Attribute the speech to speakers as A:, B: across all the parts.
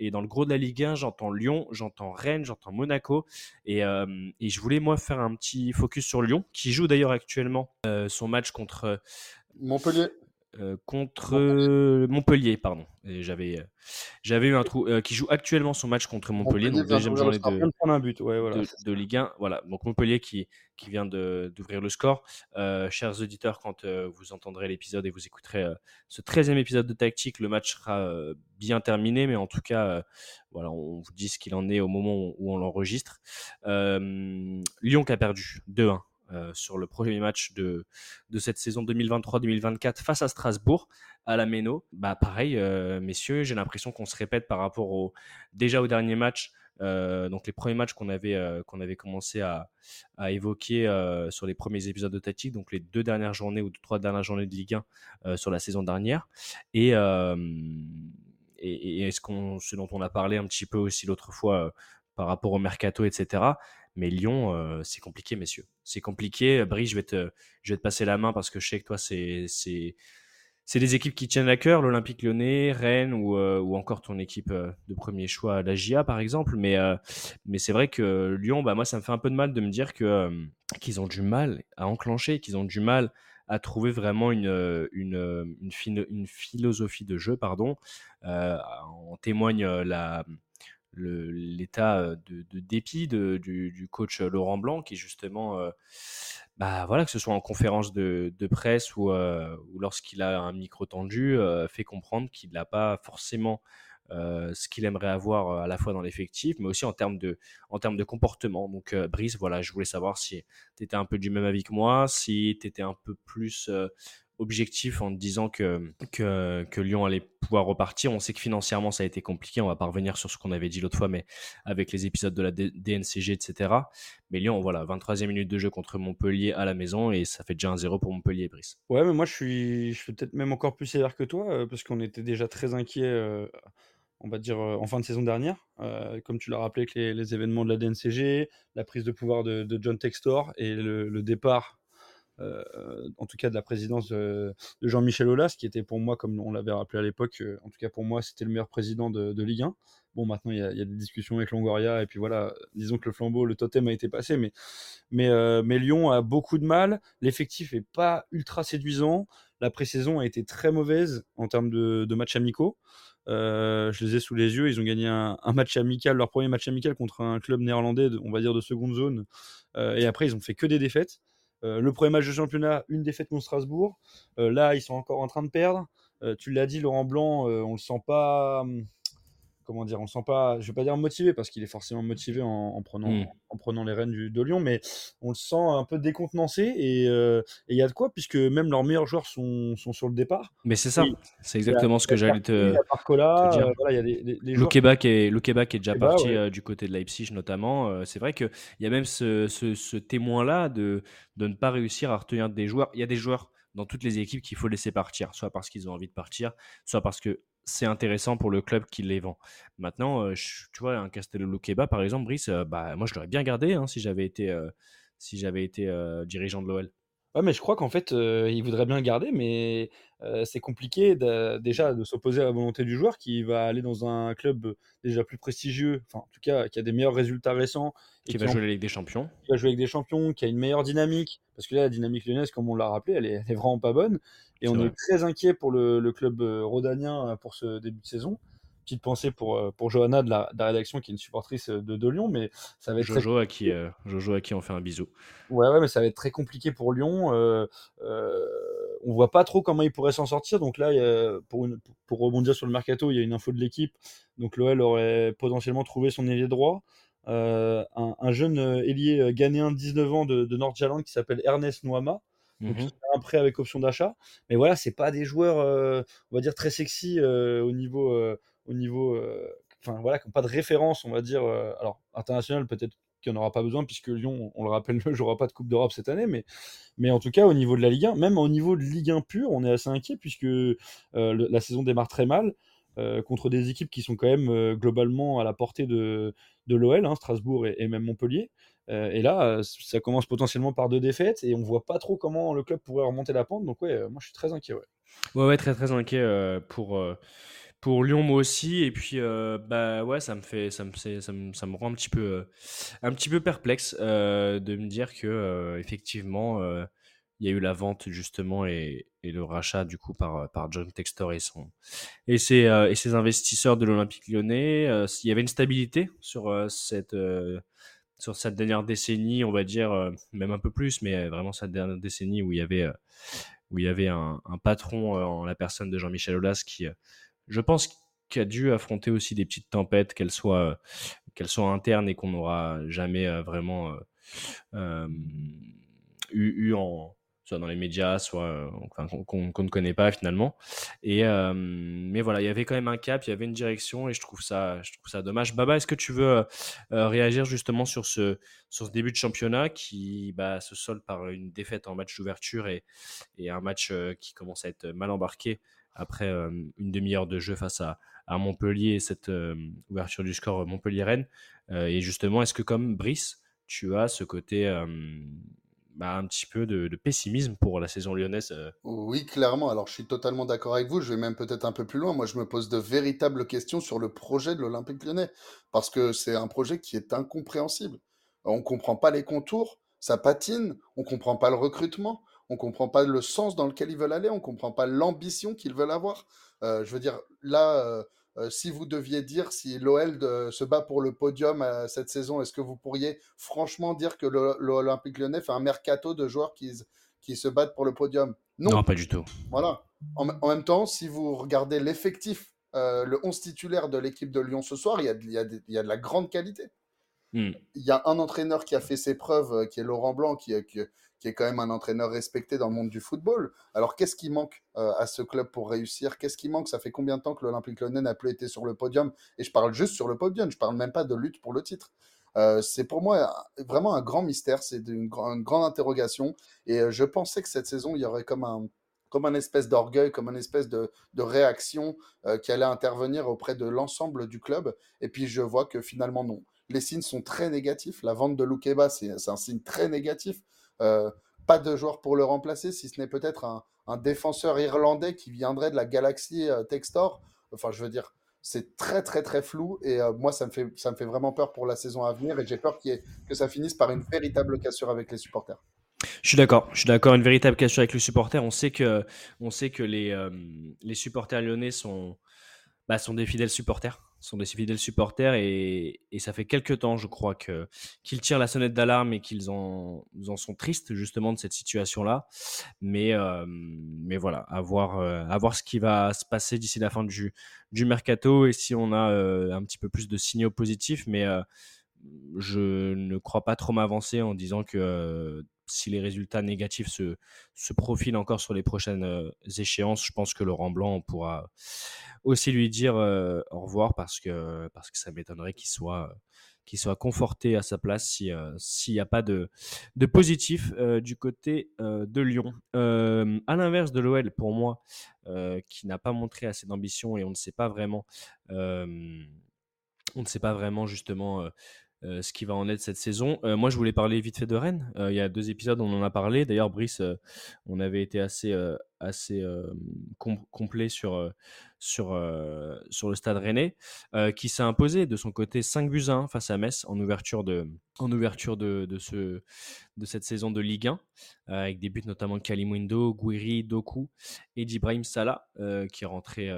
A: Et dans le gros de la Ligue 1, j'entends Lyon, j'entends Rennes, j'entends Monaco. Et, et, je voulais, moi, faire un petit focus sur Lyon, qui joue d'ailleurs actuellement son match contre
B: Montpellier.
A: Euh, contre Montpellier, pardon. J'avais, euh, j'avais eu un trou euh, qui joue actuellement son match contre Montpellier, donc deuxième journée de,
B: un but. Ouais, voilà.
A: de, Ligue 1. Voilà, donc Montpellier qui, qui vient d'ouvrir le score. chers auditeurs, quand vous entendrez l'épisode et vous écouterez ce 13e épisode de Tactique, le match sera bien terminé, mais en tout cas, voilà, on vous dit ce qu'il en est au moment où on l'enregistre. Lyon qui a perdu 2-1 euh, sur le premier match de, de cette saison 2023-2024 face à Strasbourg à la Méno. Bah pareil, euh, messieurs, j'ai l'impression qu'on se répète par rapport au déjà au dernier match. Euh, donc les premiers matchs qu'on avait, qu'on avait commencé à, à évoquer sur les premiers épisodes de Tactique, donc les deux dernières journées ou trois dernières journées de Ligue 1 sur la saison dernière. Et, et, ce dont on a parlé un petit peu aussi l'autre fois par rapport au mercato, etc. Mais Lyon, euh, c'est compliqué, messieurs. C'est compliqué. Brice, je vais, te, je vais te passer la main parce que je sais que toi, c'est, c'est, c'est des équipes qui tiennent à cœur, l'Olympique lyonnais, Rennes ou, euh, ou encore ton équipe euh, de premier choix, la GIA par exemple. Mais, mais c'est vrai que Lyon, bah, moi, ça me fait un peu de mal de me dire que, qu'ils ont du mal à enclencher, qu'ils ont du mal à trouver vraiment une, une, une, une philosophie de jeu. Pardon. en témoigne la l'état de, dépit de, du, coach Laurent Blanc qui justement bah voilà que ce soit en conférence de, presse ou, ou lorsqu'il a un micro tendu fait comprendre qu'il n'a pas forcément ce qu'il aimerait avoir à la fois dans l'effectif mais aussi en termes de en termes de comportement. Donc Brice voilà je voulais savoir si tu étais un peu du même avis que moi si tu étais un peu plus objectif en disant que, que, Lyon allait pouvoir repartir. On sait que financièrement, ça a été compliqué. On va pas revenir sur ce qu'on avait dit l'autre fois, mais avec les épisodes de la DNCG, etc. Mais Lyon, voilà, 23e minute de jeu contre Montpellier à la maison et ça fait déjà un 0 pour Montpellier, Brice.
B: Ouais, mais moi, je suis, je suis peut-être même encore plus sévère que toi euh, parce qu'on était déjà très inquiet. Euh, on va dire euh, en fin de saison dernière, comme tu l'as rappelé avec les, événements de la DNCG, la prise de pouvoir de, John Textor et le départ en tout cas de la présidence de, Jean-Michel Aulas, qui était pour moi, comme on l'avait rappelé à l'époque, euh, en tout cas pour moi, c'était le meilleur président de, Ligue 1. Bon, maintenant, il y, a, des discussions avec Longoria, et puis voilà, disons que le flambeau, le totem a été passé, mais, euh, Lyon a beaucoup de mal. L'effectif est pas ultra séduisant. La pré-saison a été très mauvaise en termes de, matchs amicaux. je les ai sous les yeux. Ils ont gagné un, match amical, leur premier match amical contre un club néerlandais, on va dire de seconde zone. et après, ils ont fait que des défaites. Euh, le premier match de championnat, une défaite contre Strasbourg. Euh, là, ils sont encore en train de perdre. Euh, tu l'as dit, Laurent Blanc, on le sent pas. Hum, comment dire, on sent pas, je vais pas dire motivé parce qu'il est forcément motivé en, prenant, mmh. en prenant les rênes du, de Lyon, mais on le sent un peu décontenancé et il y a de quoi puisque même leurs meilleurs joueurs sont, sont sur le départ.
A: Mais c'est ça, c'est exactement ce que j'allais te,
B: te, dire. voilà, y a des,
A: des, est, est déjà parti du côté de Leipzig notamment. c'est vrai qu'il y a même ce, ce, ce témoin-là de, de ne pas réussir à retenir des joueurs. Il y a des joueurs dans toutes les équipes qu'il faut laisser partir, soit parce qu'ils ont envie de partir, soit parce que c'est intéressant pour le club qui les vend. Maintenant, euh, tu vois, un Castello Luqueba, par exemple, Brice, euh, bah, moi je l'aurais bien gardé hein, si j'avais été, euh, si j'avais été dirigeant de l'OL.
B: Ouais, mais je crois qu'en fait, il voudrait bien le garder, mais c'est compliqué déjà de s'opposer à la volonté du joueur qui va aller dans un club déjà plus prestigieux, enfin en tout cas qui a des meilleurs résultats récents
A: Qui va jouer la Ligue des Champions.
B: qui va jouer avec des champions, qui a une meilleure dynamique. Parce que là, la dynamique lyonnaise, comme on l'a rappelé, elle est, vraiment pas bonne. Et on est très inquiet pour le, le club rhodanien pour ce début de saison petite pensée pour, euh, pour Johanna de la, rédaction qui est une supportrice euh, de, de, Lyon, mais ça va être
A: Jojo, à qui, euh, Jojo à qui on fait un bisou.
B: Ouais, ouais, mais ça va être très compliqué pour Lyon. Euh, on voit pas trop comment il pourrait s'en sortir. Donc là, pour, une, pour rebondir sur le mercato, il y a une info de l'équipe. Donc l'OL aurait potentiellement trouvé son ailier droit. un, un, jeune ailier ghanéen de 19 ans de, de Nord-Jaland qui s'appelle Ernest Nouama. Donc, mmh un prêt avec option d'achat. Mais voilà, c'est pas des joueurs, on va dire, très sexy au niveau au niveau. Euh, enfin, voilà, qui n'ont pas de référence, on va dire. Euh, alors, international, peut-être qu'il n'y en aura pas besoin, puisque Lyon, on le rappelle, ne jouera pas de Coupe d'Europe cette année, mais, mais en tout cas, au niveau de la Ligue 1, même au niveau de Ligue 1 pure, on est assez inquiet, puisque euh, la saison démarre très mal. contre des équipes qui sont quand même globalement à la portée de, de l'OL, hein, Strasbourg et, même Montpellier. Et là, ça commence potentiellement par deux défaites et on voit pas trop comment le club pourrait remonter la pente. Donc ouais, moi je suis très inquiet. Ouais,
A: ouais, très très inquiet pour Pour Lyon, moi aussi. Et puis, euh, bah ouais, ça me fait, ça me, ça me, ça me rend un petit peu, euh, un petit peu perplexe euh, de me dire que effectivement, il y a eu la vente justement et, et, le rachat du coup par, par John Textor et son et ses, et ses investisseurs de l'Olympique Lyonnais. il y avait une stabilité sur cette sur cette dernière décennie, on va dire même un peu plus, mais vraiment cette dernière décennie où il y avait où il y avait un, patron en la personne de Jean-Michel Aulas qui je pense qu'il a dû affronter aussi des petites tempêtes, qu'elles soient, qu'elles soient internes et qu'on n'aura jamais euh, vraiment euh, euh, eu, en, soit dans les médias, soit qu'on ne connaît pas finalement. Et mais voilà, il y avait quand même un cap, il y avait une direction, et je trouve ça, je trouve ça dommage. Baba, est-ce que tu veux réagir justement sur ce sur ce début de championnat qui bah, se solde par une défaite en match d'ouverture et, et un match qui commence à être mal embarqué après euh, une demi-heure de jeu face à, Montpellier et cette euh, ouverture du score Montpellier-Rennes. Euh, et justement, est-ce que comme Brice, tu as ce côté bah, un petit peu de, pessimisme pour la saison lyonnaise
C: Oui, clairement. Alors, je suis totalement d'accord avec vous. Je vais même peut-être un peu plus loin. Moi, je me pose de véritables questions sur le projet de l'Olympique lyonnais. Parce que c'est un projet qui est incompréhensible. On ne comprend pas les contours, ça patine, on ne comprend pas le recrutement, on comprend pas le sens dans lequel ils veulent aller, on comprend pas l'ambition qu'ils veulent avoir. Euh, je veux dire, là, euh, euh, si vous deviez dire si l'OL se bat pour le podium cette saison, est-ce que vous pourriez franchement dire que l'Olympique lyonnais fait un mercato de joueurs qui, qui se battent pour le podium?
A: Non. pas du tout.
C: Voilà. En, même temps, si vous regardez l'effectif, le 11 titulaire de l'équipe de Lyon ce soir, il y a, il y a, de la grande qualité. Hmm. Il y a un entraîneur qui a fait ses preuves, qui est Laurent Blanc, qui, qui, qui est quand même un entraîneur respecté dans le monde du football. Alors qu'est-ce qui manque euh, à ce club pour réussir? Qu'est-ce qui manque? Ça fait combien de temps que l'Olympique Lyonnais n'a plus été sur le podium? Et je parle juste sur le podium, je parle même pas de lutte pour le titre. Euh, c'est pour moi vraiment un grand mystère, c'est une, grande interrogation. Et euh, je pensais que cette saison, il y aurait comme un, espèce d'orgueil, comme un espèce de réaction qui allait intervenir auprès de l'ensemble du club. Et puis je vois que finalement non. Les signes sont très négatifs. La vente de Loukeba, c'est un signe très négatif. Euh, pas de joueur pour le remplacer, si ce n'est peut-être un, défenseur irlandais qui viendrait de la galaxie euh, Textor. Enfin, je veux dire, c'est très très très flou et euh, moi ça me fait vraiment peur pour la saison à venir et j'ai peur que ça finisse par une véritable cassure avec les supporters.
A: Je suis d'accord, je suis d'accord, une véritable cassure avec les supporters. On sait que les supporters lyonnais sont bah, sont des fidèles supporters sont des fidèles supporters et, et, ça fait quelques temps, je crois, que qu'ils tirent la sonnette d'alarme et qu'ils en, en, sont tristes justement de cette situation-là. Mais, euh, mais voilà, à voir, euh, à voir ce qui va se passer d'ici la fin du, du mercato et si on a euh, un petit peu plus de signaux positifs. Mais je ne crois pas trop m'avancer en disant que si les résultats négatifs se, se profilent encore sur les prochaines échéances, je pense que Laurent Blanc pourra aussi lui dire euh, au revoir parce que, parce que ça m'étonnerait qu'il soit, qu'il soit conforté à sa place s'il n'y a pas de, de positif euh, du côté euh, de Lyon. à l'inverse de l'OL, pour moi, qui n'a pas montré assez d'ambition et on ne sait pas vraiment, on ne sait pas vraiment justement euh, ce qui va en être cette saison. Euh, moi, je voulais parler vite fait de Rennes. Euh, il y a deux épisodes, on en a parlé. D'ailleurs, Brice, on avait été assez, assez complet sur, sur, sur le stade rennais, qui s'est imposé de son côté 5 buts à 1 face à Metz en ouverture de, en ouverture de, de, ce, de cette saison de Ligue 1, avec des buts notamment de Kalimundo, Guiri, Doku et d'Ibrahim Salah, qui est rentré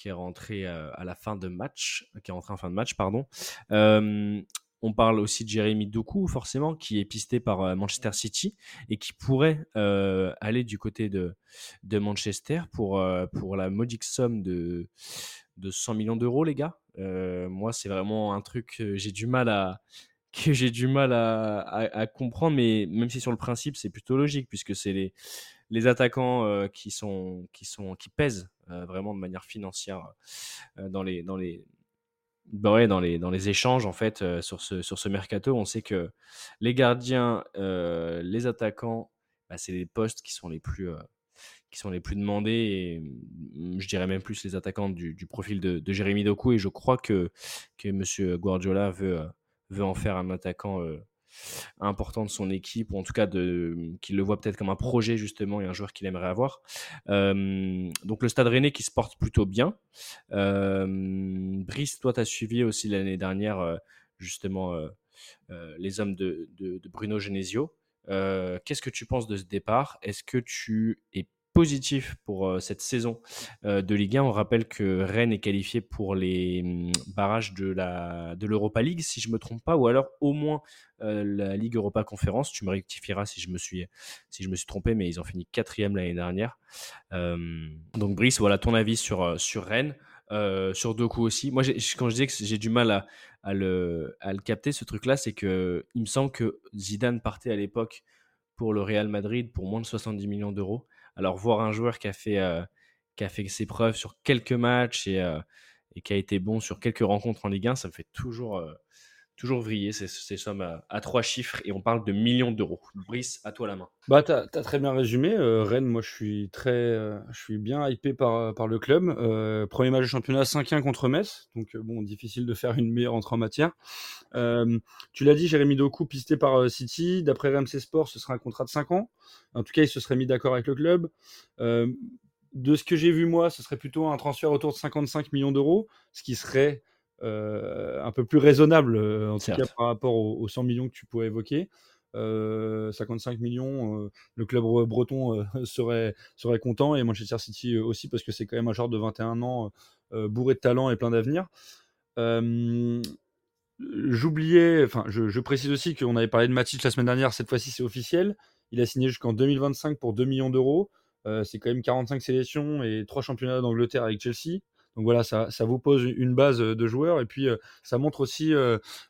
A: qui est rentré euh, à la fin de match, qui est rentré en fin de match, pardon. Euh, on parle aussi de Jérémy Doku, forcément, qui est pisté par euh, Manchester City et qui pourrait aller du côté de, Manchester pour, la modique somme de, de 100 millions d'euros, les gars. moi, c'est vraiment un truc que j'ai du mal à comprendre, mais même si sur le principe c'est plutôt logique puisque c'est les, attaquants qui sont qui sont qui pèsent vraiment de manière financière euh, dans les dans les bah dans les dans les échanges en fait euh, sur ce sur ce mercato. On sait que les gardiens les attaquants bah, c'est les postes qui sont les plus qui sont les plus demandés mm, je dirais même plus les attaquants du, du profil de, de, Jérémy Doku. Et je crois que que Monsieur Guardiola veut veut en faire un attaquant important de son équipe, ou en tout cas qu'il le voit peut-être comme un projet justement et un joueur qu'il aimerait avoir. donc le Stade Rennais qui se porte plutôt bien. Brice, toi, tu as suivi aussi l'année dernière justement les hommes de, de Bruno Genesio. Qu'est-ce que tu penses de ce départ? Est-ce que tu es positif pour cette saison de Ligue 1. On rappelle que Rennes est qualifié pour les mmh, barrages de la de l'Europa League, si je me trompe pas, ou alors au moins la Ligue Europa Conférence. Tu me rectifieras si je me suis si je me suis trompé, mais ils ont fini quatrième l'année dernière. donc Brice, voilà ton avis sur sur Rennes. sur Doku aussi. Moi, quand je disais que j'ai du mal à, à, le, à, le, capter, ce truc-là, c'est que il me semble que Zidane partait à l'époque pour le Real Madrid pour moins de 70 millions d'euros. Alors, voir un joueur qui a fait, euh, qui a fait ses preuves sur quelques matchs et, euh, et, qui a été bon sur quelques rencontres en Ligue 1, ça me fait toujours, euh, toujours vriller ces, ces sommes à, trois chiffres et on parle de millions d'euros. Brice, à toi la main.
B: Bah, tu as, très bien résumé. Rennes, moi, je suis, très, je suis bien hypé par, par le club. premier match de championnat 5-1 contre Metz. Donc, bon, difficile de faire une meilleure entrée en matière. tu l'as dit, Jérémy Doku, pisté par City. D'après RMC Sport, ce sera un contrat de 5 ans. En tout cas, il se serait mis d'accord avec le club. de ce que j'ai vu, moi, ce serait plutôt un transfert autour de 55 millions d'euros, ce qui serait euh, un peu plus raisonnable, euh, en tout cas par rapport aux, 100 millions que tu pourrais évoquer. 55 euh, millions, le club breton serait, serait content et Manchester City aussi parce que c'est quand même un joueur de 21 ans bourré de talent et plein d'avenir. J'oubliais, enfin je, je, précise aussi qu'on avait parlé de Matic la semaine dernière, cette fois-ci c'est officiel. Il a signé jusqu'en 2025 pour 2 millions d'euros. c'est quand même 45 sélections et 3 championnats d'Angleterre avec Chelsea. Donc voilà, ça, vous pose une base de joueurs et puis ça montre aussi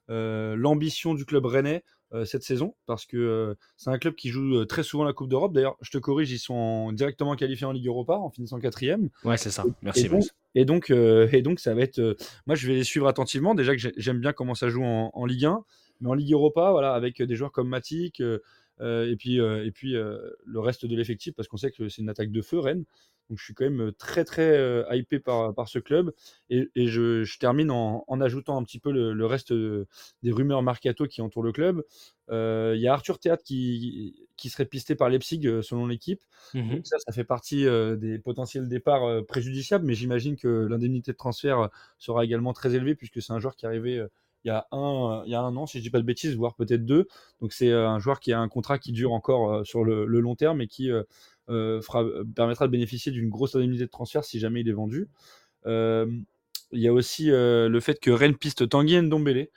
B: l'ambition du club rennais cette saison parce que c'est un club qui joue très souvent la Coupe d'Europe. D'ailleurs, je te corrige, ils sont directement qualifiés en Ligue Europa en finissant quatrième.
A: Ouais, c'est ça. Merci.
B: Et, donc, et donc, ça va être. moi, je vais les suivre attentivement. Déjà que j'aime bien comment ça joue en, Ligue 1, mais en Ligue Europa, voilà, avec des joueurs comme Matic. et puis, et puis le reste de l'effectif, parce qu'on sait que c'est une attaque de feu, Rennes. Donc je suis quand même très très hypé par, par ce club. Et, je, termine en, ajoutant un petit peu le, reste des rumeurs mercato qui entourent le club. Il y a Arthur Théâtre qui, qui serait pisté par Leipzig selon l'équipe. Mmh ça, ça fait partie des potentiels départs préjudiciables, mais j'imagine que l'indemnité de transfert sera également très élevée puisque c'est un joueur qui est arrivé il y a un, il y a un an, si je dis pas de bêtises, voire peut-être deux. Donc c'est un joueur qui a un contrat qui dure encore sur le, le long terme et qui euh, euh, permettra de bénéficier d'une grosse indemnité de transfert si jamais il est vendu. Euh, il y a aussi le fait que Rennes piste Tanguy Ndombele,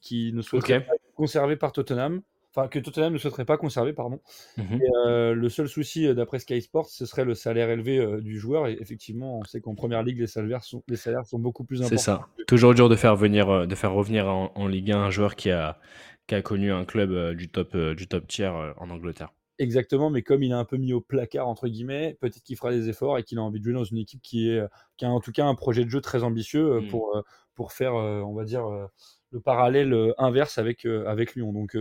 B: qui ne souhaiterait pas être conservé par Tottenham. Enfin, que Tottenham ne souhaiterait pas conserver, pardon. Mhm. le seul souci, d'après Sky Sports, ce serait le salaire élevé du joueur. Et effectivement, on sait qu'en première ligue, les salaires sont, les salaires sont beaucoup plus importants.
A: C'est ça. Toujours dur de faire, venir, de faire revenir en, Ligue 1 un joueur qui a, qui a connu un club du top, du top tiers en Angleterre.
B: Exactement, mais comme il est un peu mis au placard, entre guillemets, peut-être qu'il fera des efforts et qu'il a envie de jouer dans une équipe qui, est, qui a en tout cas un projet de jeu très ambitieux euh, mmh. pour, euh, pour faire, euh, on va dire, le parallèle inverse avec, avec Lyon. Donc,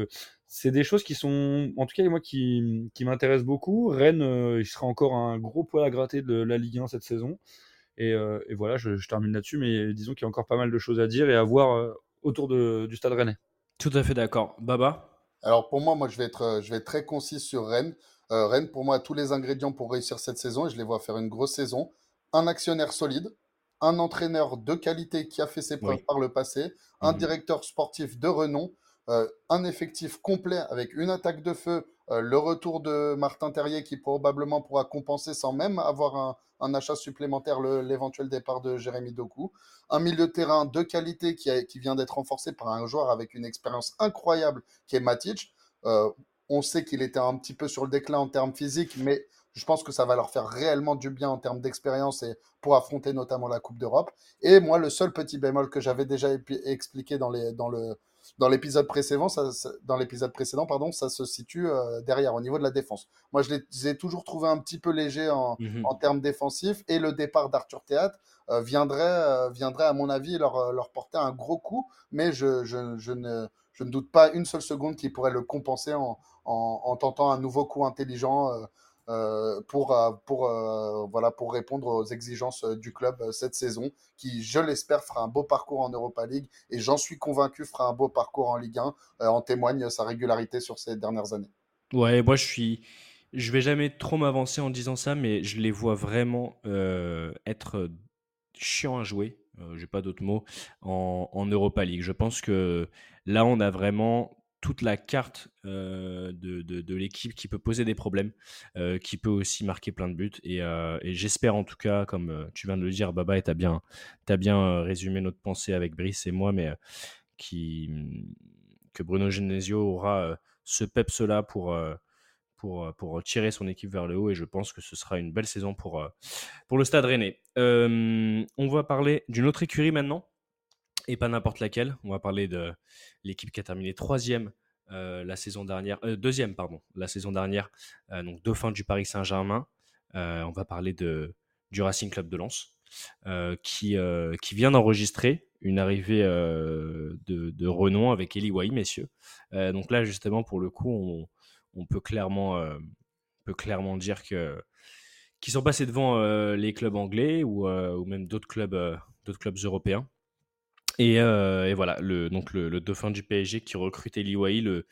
B: c'est des choses qui sont, en tout cas, moi, qui, qui m'intéressent beaucoup. Rennes, il sera encore un gros poil à gratter de la Ligue 1 cette saison. Et, voilà, je, termine là-dessus, mais disons qu'il y a encore pas mal de choses à dire et à voir autour de, du stade rennais.
A: Tout à fait d'accord. Baba?
C: Alors pour moi, moi je vais être, euh, je vais être très concis sur Rennes. Euh, Rennes, pour moi, a tous les ingrédients pour réussir cette saison et je les vois faire une grosse saison. Un actionnaire solide, un entraîneur de qualité qui a fait ses preuves par le passé, un mhm. directeur sportif de renom, euh, un effectif complet avec une attaque de feu, le retour de Martin Terrier qui probablement pourra compenser sans même avoir un, achat supplémentaire, l'éventuel départ de Jérémy Doku. Un milieu de terrain de qualité qui, vient d'être renforcé par un joueur avec une expérience incroyable qui est Matic. Euh, on sait qu'il était un petit peu sur le déclin en termes physiques, mais je pense que ça va leur faire réellement du bien en termes d'expérience et pour affronter notamment la Coupe d'Europe. Et moi, le seul petit bémol que j'avais déjà expliqué dans le, dans l'épisode précédent, ça, dans l'épisode précédent, pardon, ça se situe euh, derrière au niveau de la défense. Moi, je les ai toujours trouvé un petit peu léger en, mhm. en termes défensifs et le départ d'Arthur Théâtre euh, viendrait, euh, viendrait, à mon avis, leur, leur porter un gros coup, mais je, je, je, ne, je ne doute pas une seule seconde qu'ils pourraient le compenser en, en, en, tentant un nouveau coup intelligent pour, pour, voilà, pour répondre aux exigences du club cette saison, qui, je l'espère, fera un beau parcours en Europa League et j'en suis convaincu fera un beau parcours en Ligue 1. en témoigne sa régularité sur ces dernières années.
A: Ouais, moi je suis. Je vais jamais trop m'avancer en disant ça, mais je les vois vraiment être chiants à jouer. J'ai pas d'autres mots en, en Europa League. Je pense que là, on a vraiment toute la carte de, de, l'équipe qui peut poser des problèmes, qui peut aussi marquer plein de buts. Et, et j'espère en tout cas, comme tu viens de le dire, Baba, et tu as bien, résumé notre pensée avec Brice et moi, mais mmh, que Bruno Genesio aura ce peps-là pour tirer son équipe vers le haut. Et je pense que ce sera une belle saison pour, pour le Stade Rennais. on va parler d'une autre écurie maintenant et pas n'importe laquelle. On va parler de l'équipe qui a terminé troisième euh, la saison dernière, euh, deuxième pardon, la saison dernière, euh, donc dauphin du Paris Saint-Germain. on va parler de du Racing Club de Lens, qui qui vient d'enregistrer une arrivée de, de, renom avec Eli Wahi, messieurs. donc là justement pour le coup, on, on peut clairement peut clairement dire que qui sont passés devant les clubs anglais ou, ou même d'autres clubs d'autres clubs européens. Euh, et, voilà, le, donc le, dauphin du PSG qui recrute Eli le,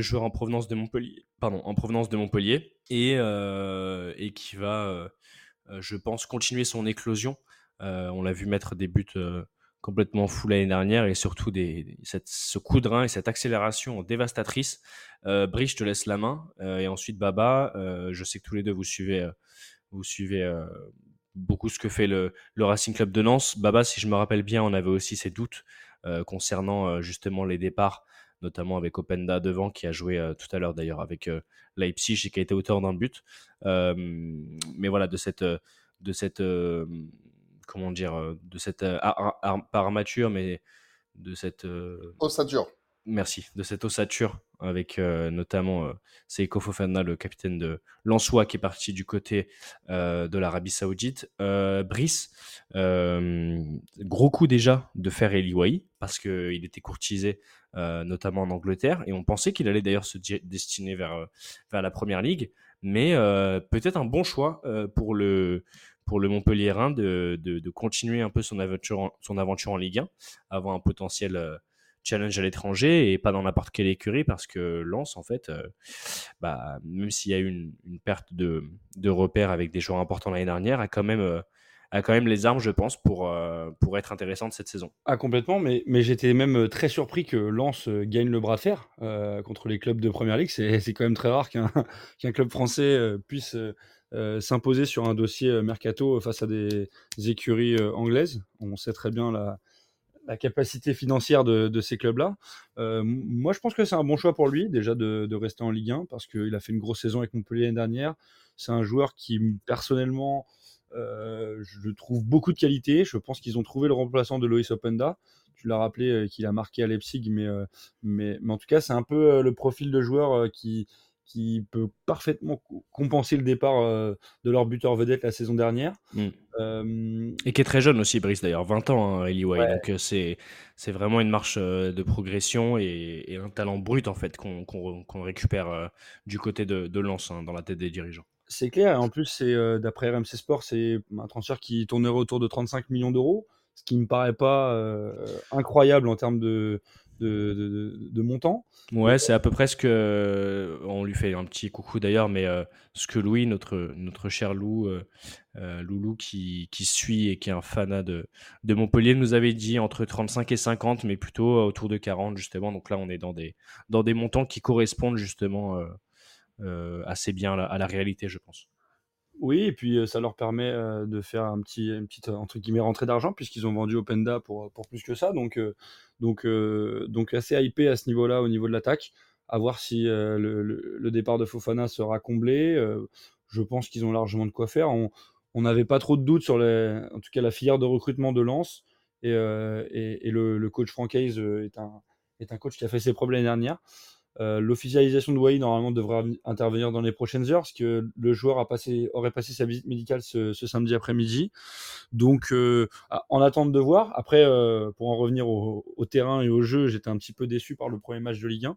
A: joueur en provenance de Montpellier, pardon, en provenance de Montpellier, et, euh, qui va, euh, je pense, continuer son éclosion. on l'a vu mettre des buts complètement fous l'année dernière et surtout ce coup de rein et cette accélération dévastatrice. Brice, je te laisse la main. et ensuite, Baba, je sais que tous les deux vous suivez beaucoup ce que fait le, Racing Club de Nantes. Baba, si je me rappelle bien, on avait aussi ses doutes euh, concernant euh, justement les départs, notamment avec Openda devant, qui a joué euh, tout à l'heure d'ailleurs avec Leipzig et qui a été auteur d'un but. mais voilà, de cette, de cette comment dire, de cette armature, mais de cette
C: ossature
A: merci, de cette ossature avec euh, notamment euh, Seiko Fofana, le capitaine de Lançois, qui est parti du côté euh, de l'Arabie Saoudite. Brice, gros coup déjà de faire Eliwai, parce qu'il était courtisé notamment en Angleterre, et on pensait qu'il allait d'ailleurs se destiner vers, la Première Ligue, mais peut-être un bon choix pour le pour de, continuer un peu son aventure, son aventure en Ligue 1, avoir un potentiel challenge à l'étranger et pas dans n'importe quelle écurie parce que Lens, en fait, euh, bah, même s'il y a eu une, perte de, de, repères avec des joueurs importants l'année dernière, a quand même. Euh, a quand même les armes, je pense, pour, euh, pour être intéressante cette saison.
B: Ah, complètement, mais, mais j'étais même très surpris que Lens gagne le bras de fer contre les clubs de Première Ligue. C'est, quand même très rare qu'un club français puisse s'imposer sur un dossier mercato face à des écuries anglaises. On sait très bien la, la capacité financière de, ces clubs-là. Euh, moi, je pense que c'est un bon choix pour lui, déjà de, rester en Ligue 1, parce qu'il a fait une grosse saison avec Montpellier l'année dernière. C'est un joueur qui, personnellement, euh, je trouve beaucoup de qualité. Je pense qu'ils ont trouvé le remplaçant de Loïs Openda. Tu l'as rappelé euh, qu'il a marqué à Leipzig, mais, mais, mais en tout cas, c'est un peu le profil de joueur qui, qui peut parfaitement compenser le départ euh, de leur buteur vedette la saison dernière. Mm.
A: Euh, et qui est très jeune aussi, Brice d'ailleurs, 20 ans, hein, Eli Donc euh, c'est, c'est vraiment une marche de progression et, un talent brut en fait qu'on, qu'on, récupère du côté de, de Lens hein, dans la tête des dirigeants.
B: C'est clair, et en plus, c'est, d'après RMC Sport, c'est un transfert qui tournerait autour de 35 millions d'euros, ce qui me paraît pas incroyable en termes de, de, montant.
A: Ouais, c'est à peu près ce que. On lui fait un petit coucou d'ailleurs, mais euh, ce que Louis, notre, notre cher Lou, euh, euh, Loulou, qui, qui, suit et qui est un fanat de, de Montpellier, nous avait dit entre 35 et 50, mais plutôt autour de 40, justement. Donc là, on est dans des, dans des montants qui correspondent justement assez bien à la réalité, je pense.
B: Oui, et puis ça leur permet de faire un petit, une petite entre guillemets rentrée d'argent puisqu'ils ont vendu Openda pour, pour plus que ça. Donc, donc, donc assez hypé à ce niveau-là, au niveau de l'attaque. À voir si le, départ de Fofana sera comblé. je pense qu'ils ont largement de quoi faire. On n'avait pas trop de doutes sur en tout cas la filière de recrutement de Lens. Et, et, le, coach Francaise est un, est un coach qui a fait ses preuves l'année dernière. Euh, l'officialisation de Wai normalement devrait intervenir dans les prochaines heures, parce que le joueur a passé, aurait passé sa visite médicale ce, samedi après-midi. Donc, euh, en attente de voir. Après, euh, pour en revenir au, terrain et au jeu, j'étais un petit peu déçu par le premier match de Ligue 1,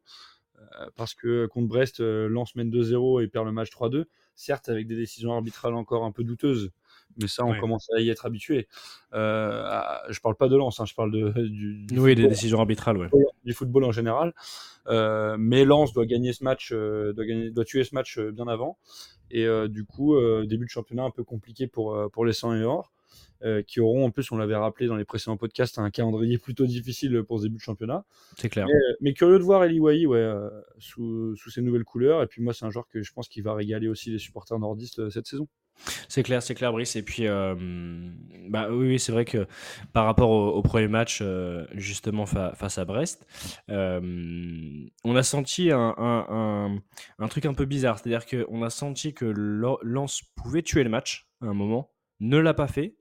B: parce que contre Brest, lance mène 2-0 et perd le match 3-2. certes avec des décisions arbitrales encore un peu douteuses, mais ça, on commence à y être habitué. Euh, je parle pas de Lens, hein, je parle de, du,
A: oui, des décisions arbitrales, ouais.
B: du football en général. Euh, mais Lens doit gagner ce match, euh, doit, gagner, doit tuer ce match euh, bien avant. Et du coup, début de championnat un peu compliqué pour, pour les 100 et or. Qui auront, en plus, on l'avait rappelé dans les précédents podcasts, un calendrier plutôt difficile pour ce début de championnat.
A: C'est clair.
B: Mais, curieux de voir Eli Wai ouais, euh, sous, sous, ses nouvelles couleurs. Et puis moi, c'est un joueur que je pense qu'il va régaler aussi les supporters nordistes cette saison.
A: C'est clair, c'est clair, Brice. Et puis, bah, oui, c'est vrai que par rapport au, premier match, justement face à Brest, on a senti un, truc un peu bizarre. C'est-à-dire qu'on a senti que Lens pouvait tuer le match à un moment, ne l'a pas fait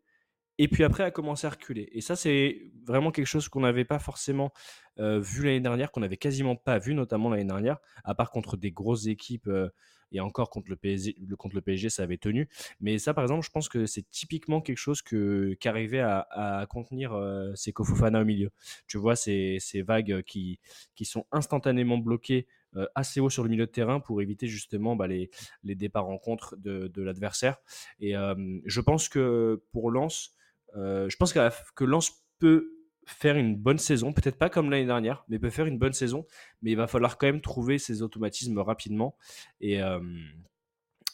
A: et puis après a commencé à reculer. Et ça, c'est vraiment quelque chose qu'on n'avait pas forcément euh, vu l'année dernière, qu'on n'avait quasiment pas vu, notamment l'année dernière, à part contre des grosses équipes. Euh, et encore contre le, PSG, contre le PSG, ça avait tenu. Mais ça, par exemple, je pense que c'est typiquement quelque chose que, qu'arrivait à, contenir euh, ces Kofofana au milieu. Tu vois, ces, ces vagues qui, qui sont instantanément bloquées assez haut sur le milieu de terrain pour éviter justement bah, les, les départs en contre de, de l'adversaire. Et je pense que pour Lens, euh, je pense que, que peut faire une bonne saison, peut-être pas comme l'année dernière, mais peut faire une bonne saison. Mais il va falloir quand même trouver ses automatismes rapidement. Et, euh,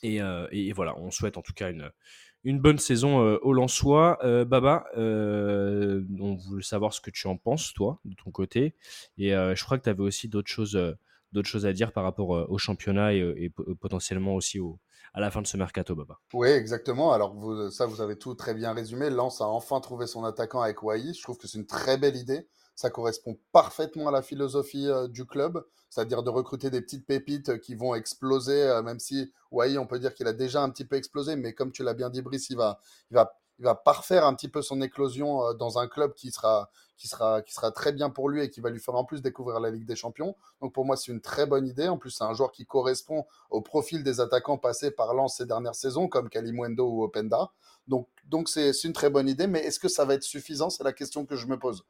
A: euh, voilà, on souhaite en tout cas une, bonne saison au Lensois. Baba, on voulait savoir ce que tu en penses, toi, de ton côté. Et je crois que tu avais aussi d'autres choses à dire par rapport au championnat et potentiellement aussi au, à la fin de ce mercato, Baba.
C: Oui, exactement. Alors, ça, vous avez tout très bien résumé. Lens a enfin trouvé son attaquant avec Wai. Je trouve que c'est une très belle idée. Ça correspond parfaitement à la philosophie euh, du club, c'est-à-dire de recruter des petites pépites euh, qui vont exploser, euh, même si Wai, on peut dire qu'il a déjà un petit peu explosé, mais comme tu l'as bien dit, Brice, va, il va il va parfaire un petit peu son éclosion euh, dans un club qui sera, très bien pour lui et qui va lui faire en plus découvrir la Ligue des Champions. Donc pour moi, c'est une très bonne idée. En plus, c'est un joueur qui correspond au profil des attaquants passés par Lens ces dernières saisons, comme Kalimwendo ou Openda. Donc c'est une très bonne idée, mais est-ce que ça va être suffisant? C'est la question que je me pose.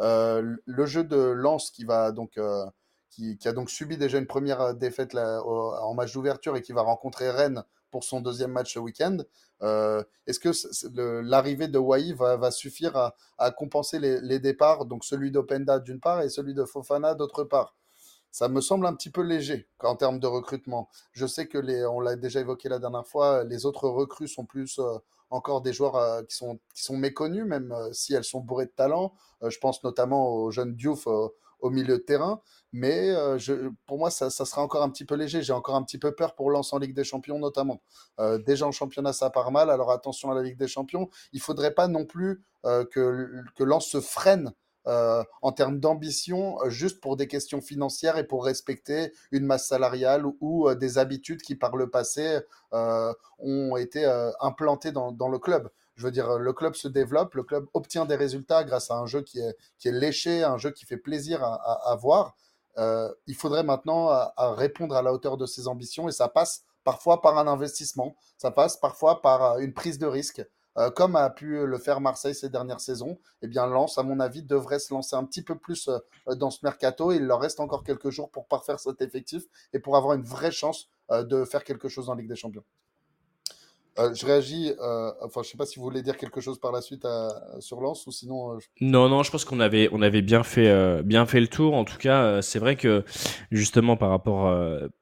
C: Euh, le jeu de Lens qui va donc... Euh, qui, a donc subi déjà une première défaite en match d'ouverture et qui va rencontrer Rennes pour son deuxième match ce week-end. Euh, est-ce que l'arrivée de Wai va, suffire à, compenser les, départs, donc celui d'Openda d'une part et celui de Fofana d'autre part? Ça me semble un petit peu léger en termes de recrutement. Je sais que les, on l'a déjà évoqué la dernière fois, les autres recrues sont plus euh, encore des joueurs euh, qui, sont, qui sont méconnus, même si elles sont bourrées de talent. je pense notamment au jeune Diouf au milieu de terrain. Mais je, pour moi, ça, sera encore un petit peu léger. J'ai encore un petit peu peur pour Lens en Ligue des Champions, notamment. Déjà en championnat, ça part mal. Alors attention à la Ligue des Champions. Il faudrait pas non plus que, que Lens se freine en termes d'ambition, juste pour des questions financières et pour respecter une masse salariale ou, des habitudes qui, par le passé, ont été implantées dans, le club. Je veux dire, le club se développe, le club obtient des résultats grâce à un jeu qui est, léché, un jeu qui fait plaisir à, voir. Euh, il faudrait maintenant répondre à la hauteur de ses ambitions et ça passe parfois par un investissement, ça passe parfois par euh, une prise de risque. Euh, comme a pu le faire Marseille ces dernières saisons, eh bien Lens, à mon avis, devrait se lancer un petit peu plus dans ce mercato. il leur reste encore quelques jours pour parfaire cet effectif et pour avoir une vraie chance de faire quelque chose en Ligue des Champions. Euh, je réagis, euh, enfin, je sais pas si vous voulez dire quelque chose par la suite sur Lens ou sinon. Euh,
A: non, non, je pense qu'on avait, on avait bien fait, bien fait le tour. En tout cas, c'est vrai que justement par rapport,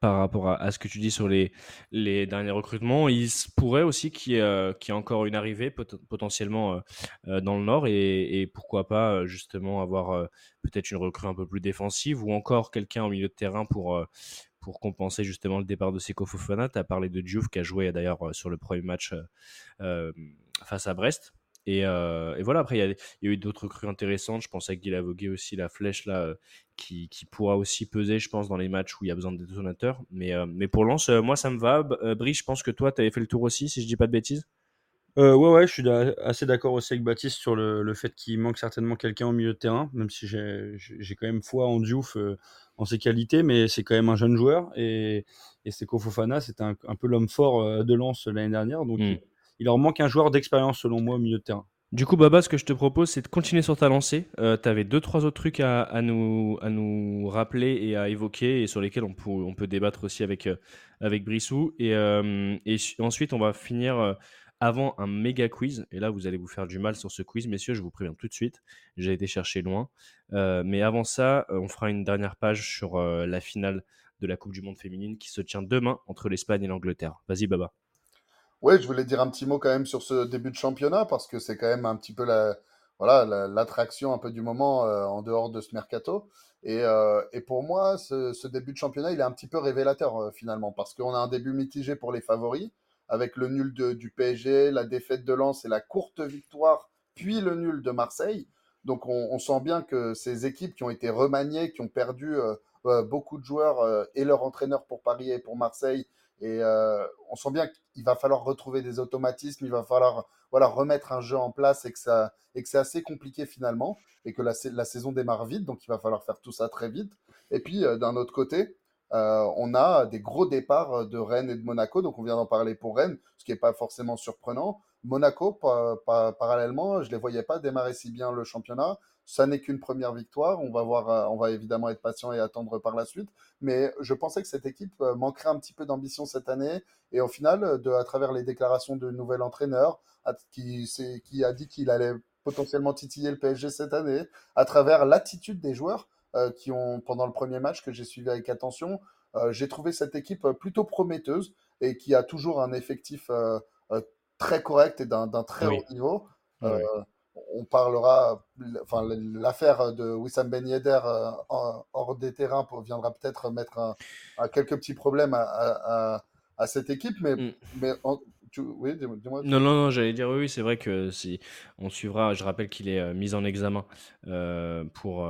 A: par rapport à, ce que tu dis sur les, les derniers recrutements, il pourrait aussi qu'il y, ait encore une arrivée potentiellement dans le Nord et, et pourquoi pas justement avoir peut-être une recrue un peu plus défensive ou encore quelqu'un au milieu de terrain pour pour compenser justement le départ de Seko Fofana. Tu as parlé de Diouf qui a joué d'ailleurs euh, sur le premier match euh, euh, face à Brest. Et, voilà, après, il y, a eu d'autres crues intéressantes. Je pense à Guy Vogué aussi, la flèche là, qui, pourra aussi peser, je pense, dans les matchs où il y a besoin de détonateurs. Mais, pour Lens, moi, ça me va. Brie, je pense que toi, tu avais fait le tour aussi, si je dis pas de bêtises.
B: Ouais, ouais, je suis assez d'accord aussi avec Baptiste sur le, fait qu'il manque certainement quelqu'un au milieu de terrain, même si j'ai quand même foi en Diouf en ses qualités, mais c'est quand même un jeune joueur. Et, et Seko Fofana, c'était un, peu l'homme fort euh, de Lens l'année dernière. Donc, hmm. il, leur manque un joueur d'expérience, selon moi, au milieu de terrain.
A: Du coup, Baba, ce que je te propose, c'est de continuer sur ta lancée. Euh, tu avais deux, trois autres trucs à, nous, à nous rappeler et à évoquer et sur lesquels on peut, on peut débattre aussi avec, euh, avec Brissou. Et, euh, et ensuite, on va finir avant un méga quiz. Et là, vous allez vous faire du mal sur ce quiz, messieurs, je vous préviens tout de suite. J'ai été chercher loin. mais avant ça, on fera une dernière page sur la finale de la Coupe du Monde féminine qui se tient demain entre l'Espagne et l'Angleterre. Vas-y, Baba.
C: Oui, je voulais dire un petit mot quand même sur ce début de championnat parce que c'est quand même un petit peu la, voilà, l'attraction un peu du moment euh, en dehors de ce mercato. Et, euh, et pour moi, ce, début de championnat, il est un petit peu révélateur euh, finalement parce qu'on a un début mitigé pour les favoris avec le nul du PSG, la défaite de Lens et la courte victoire, puis le nul de Marseille. Donc on, sent bien que ces équipes qui ont été remaniées, qui ont perdu beaucoup de joueurs et leur entraîneur pour Paris et pour Marseille, et euh, on sent bien qu'il va falloir retrouver des automatismes, il va falloir voilà, remettre un jeu en place et que, que c'est assez compliqué finalement et que la, saison démarre vite, donc il va falloir faire tout ça très vite. Et puis euh, d'un autre côté, euh, on a des gros départs de Rennes et de Monaco, donc on vient d'en parler pour Rennes, ce qui n'est pas forcément surprenant. Monaco, parallèlement, je ne les voyais pas démarrer si bien le championnat. Ça n'est qu'une première victoire. On va voir, euh, on va évidemment être patient et attendre par la suite. Mais je pensais que cette équipe euh, manquerait un petit peu d'ambition cette année. Et au final, de, à travers les déclarations de nouvel entraîneur, qui, qui a dit qu'il allait potentiellement titiller le PSG cette année, à travers l'attitude des joueurs euh, qui ont, pendant le premier match que j'ai suivi avec attention, j'ai trouvé cette équipe plutôt prometteuse et qui a toujours un effectif très correct et d'un très haut niveau. On parlera, enfin, l'affaire de Wissam Ben Yedder euh, hors des terrains viendra peut-être mettre quelques petits problèmes à, cette équipe, mais, mm. mais oui, dis-moi.
A: Non, non, non, j'allais dire oui, c'est vrai que si on suivra, je rappelle qu'il est euh, mis en examen euh, pour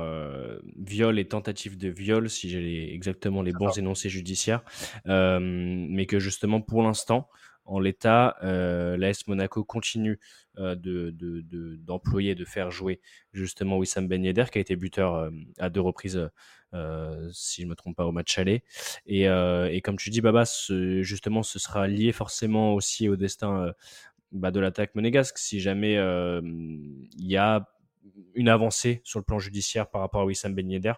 A: viol et tentative de viol, si j'ai exactement les bons énoncés judiciaires, mais que justement pour l'instant, en l'état, euh, l'AS Monaco continue euh, d'employer, de, faire jouer justement Wissam Ben Yedder, qui a été buteur euh, à deux reprises, si je ne me trompe pas, au match aller. Et, comme tu dis, Baba, justement, ce sera lié forcément aussi au destin bah, de l'attaque monégasque. Si jamais il y a une avancée sur le plan judiciaire par rapport à Wissam Ben Yedder.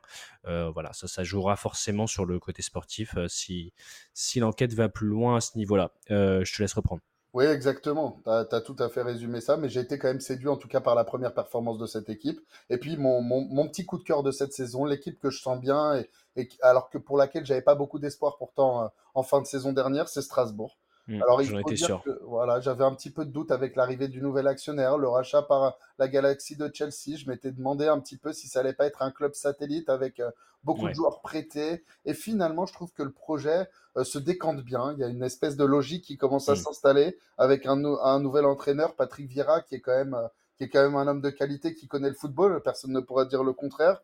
A: Euh, voilà, ça, jouera forcément sur le côté sportif euh, si, si l'enquête va plus loin à ce niveau-là. Euh, je te laisse reprendre.
C: Oui, exactement. Tu as, tout à fait résumé ça, mais j'ai été quand même séduit en tout cas par la première performance de cette équipe. Et puis mon, mon, petit coup de cœur de cette saison, l'équipe que je sens bien, et, et alors que pour laquelle j'avais pas beaucoup d'espoir pourtant en fin de saison dernière, c'est Strasbourg.
A: Mmh, Alors, il faut dire que
C: voilà, j'avais un petit peu de doute avec l'arrivée du nouvel actionnaire, le rachat par la Galaxie de Chelsea. Je m'étais demandé un petit peu si ça allait pas être un club satellite avec euh, beaucoup de joueurs prêtés. Et finalement, je trouve que le projet euh, se décante bien. Il y a une espèce de logique qui commence à mmh. s'installer avec un, un, nouvel entraîneur, Patrick Vieira, qui est quand même euh, qui est quand même un homme de qualité qui connaît le football. Personne ne pourra dire le contraire.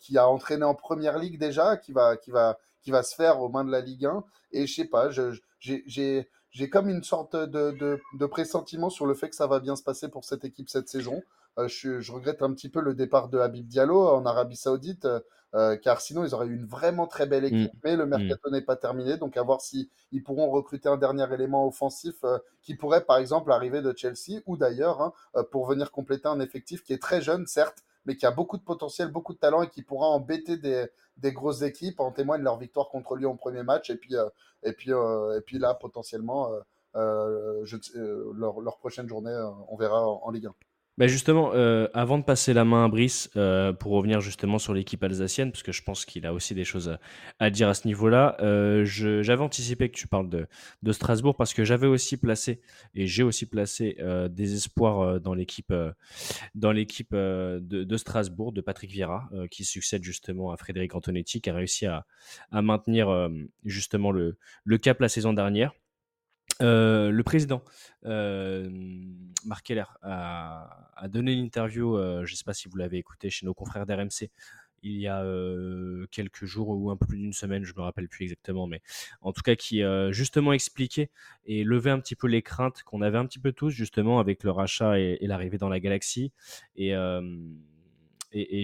C: qui a entraîné en première ligue déjà, qui va, qui va, qui va se faire aux mains de la Ligue 1. Et je sais pas, j'ai comme une sorte de, de, pressentiment sur le fait que ça va bien se passer pour cette équipe cette saison. Euh, je, je, regrette un petit peu le départ de Habib Diallo en Arabie Saoudite, euh, car sinon ils auraient eu une vraiment très belle équipe, mm. mais le mercato mm. n'est pas terminé, donc à voir si ils pourront recruter un dernier élément offensif euh, qui pourrait par exemple arriver de Chelsea ou d'ailleurs hein, pour venir compléter un effectif qui est très jeune certes, mais qui a beaucoup de potentiel, beaucoup de talent et qui pourra embêter des, des grosses équipes. En témoigne leur victoire contre Lyon au premier match. Et puis, euh, et puis, euh, et puis là, potentiellement, euh, leur, leur, prochaine journée, on verra en Ligue 1.
A: Bah, justement, euh, avant de passer la main à Brice, euh, pour revenir justement sur l'équipe alsacienne, parce que je pense qu'il a aussi des choses à, dire à ce niveau-là, euh, j'avais anticipé que tu parles de, de Strasbourg, parce que j'avais aussi placé, et j'ai aussi placé des espoirs dans l'équipe dans l'équipe de, Strasbourg, de Patrick Vieira, qui succède justement à Frédéric Antonetti, qui a réussi à, à maintenir justement le, le cap la saison dernière. Euh, le président euh, Marc Keller a, donné une interview, euh, je ne sais pas si vous l'avez écouté, chez nos confrères d'RMC il y a quelques jours ou un peu plus d'une semaine, je me rappelle plus exactement, mais en tout cas qui justement expliquait et levait un petit peu les craintes qu'on avait un petit peu tous justement avec le rachat et, l'arrivée dans la galaxie. Et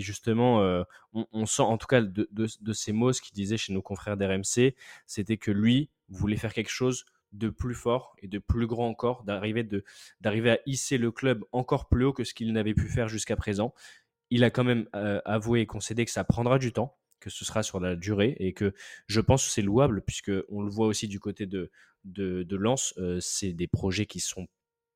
A: justement, on, sent en tout cas de ces mots ce qu'il disait chez nos confrères d'RMC, c'était que lui voulait faire quelque chose de plus fort et de plus grand encore, d'arriver de d'arriver à hisser le club encore plus haut que ce qu'il n'avait pu faire jusqu'à présent. Il a quand même euh, avoué et concédé que ça prendra du temps, que ce sera sur la durée et que je pense que c'est louable puisque on le voit aussi du côté de de, Lens, euh, c'est des projets qui sont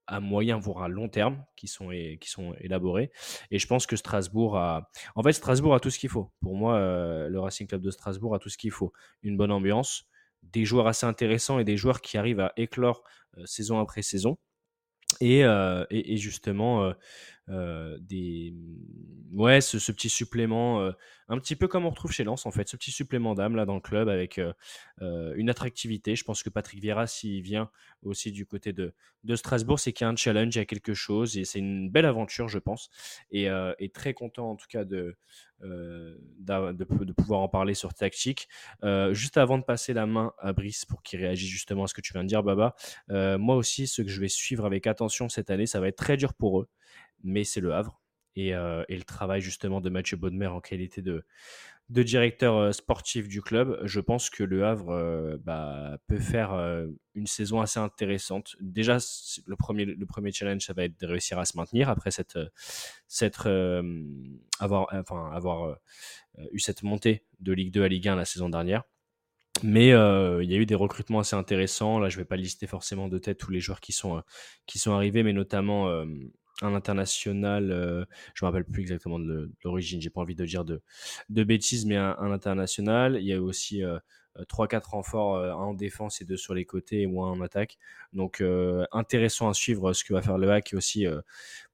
A: à moyen voire à long terme qui sont, qui sont élaborés. Et je pense que Strasbourg a. En fait, Strasbourg a tout ce qu'il faut. Pour moi, euh, le Racing Club de Strasbourg a tout ce qu'il faut. Une bonne ambiance, des joueurs assez intéressants et des joueurs qui arrivent à éclore saison après saison. Et, et, justement, des ouais ce, petit supplément un petit peu comme on retrouve chez Lens en fait ce petit supplément d'âme là dans le club avec une attractivité. Je pense que Patrick Vieira s'il vient aussi du côté de, Strasbourg c'est qu'il y a un challenge il y a quelque chose et c'est une belle aventure je pense et, très content en tout cas de de, de, pouvoir en parler sur tactique. Juste avant de passer la main à Brice pour qu'il réagisse justement à ce que tu viens de dire Baba moi aussi ce que je vais suivre avec attention cette année ça va être très dur pour eux mais c'est le Havre. Et, euh, et, le travail justement de Mathieu Baudemer en qualité de, directeur euh, sportif du club, je pense que le Havre euh, bah, peut faire une saison assez intéressante. Déjà, le premier, le premier challenge, ça va être de réussir à se maintenir après cette, avoir eu cette montée de Ligue 2 à Ligue 1 la saison dernière. Mais il y a eu des recrutements assez intéressants. Là, je ne vais pas lister forcément de tête tous les joueurs qui sont, qui sont arrivés, mais notamment un international, euh, je me rappelle plus exactement de l'origine, j'ai pas envie de dire de, de bêtises, mais un, international. Il y a aussi euh, 3-4 euh, renforts, euh, en défense et deux sur les côtés et moins en attaque. Donc intéressant à suivre ce que va faire le hack aussi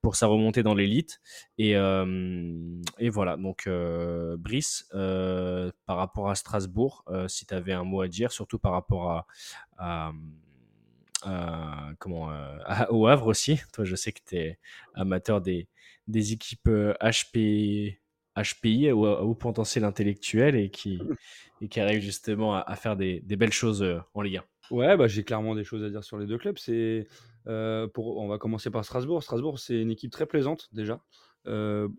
A: pour sa remontée dans l'élite. Et, et, voilà, donc Brice, par rapport à Strasbourg, si tu avais un mot à dire, surtout par rapport à euh, comment, euh, au Havre aussi. Toi, je sais que tu es amateur des, des équipes HP, euh, HPI ou au potentiel intellectuel et qui, et qui arrivent justement à, faire des, des, belles choses en Ligue 1.
B: Ouais, bah, j'ai clairement des choses à dire sur les deux clubs. C'est, pour, on va commencer par Strasbourg. Strasbourg, c'est une équipe très plaisante déjà.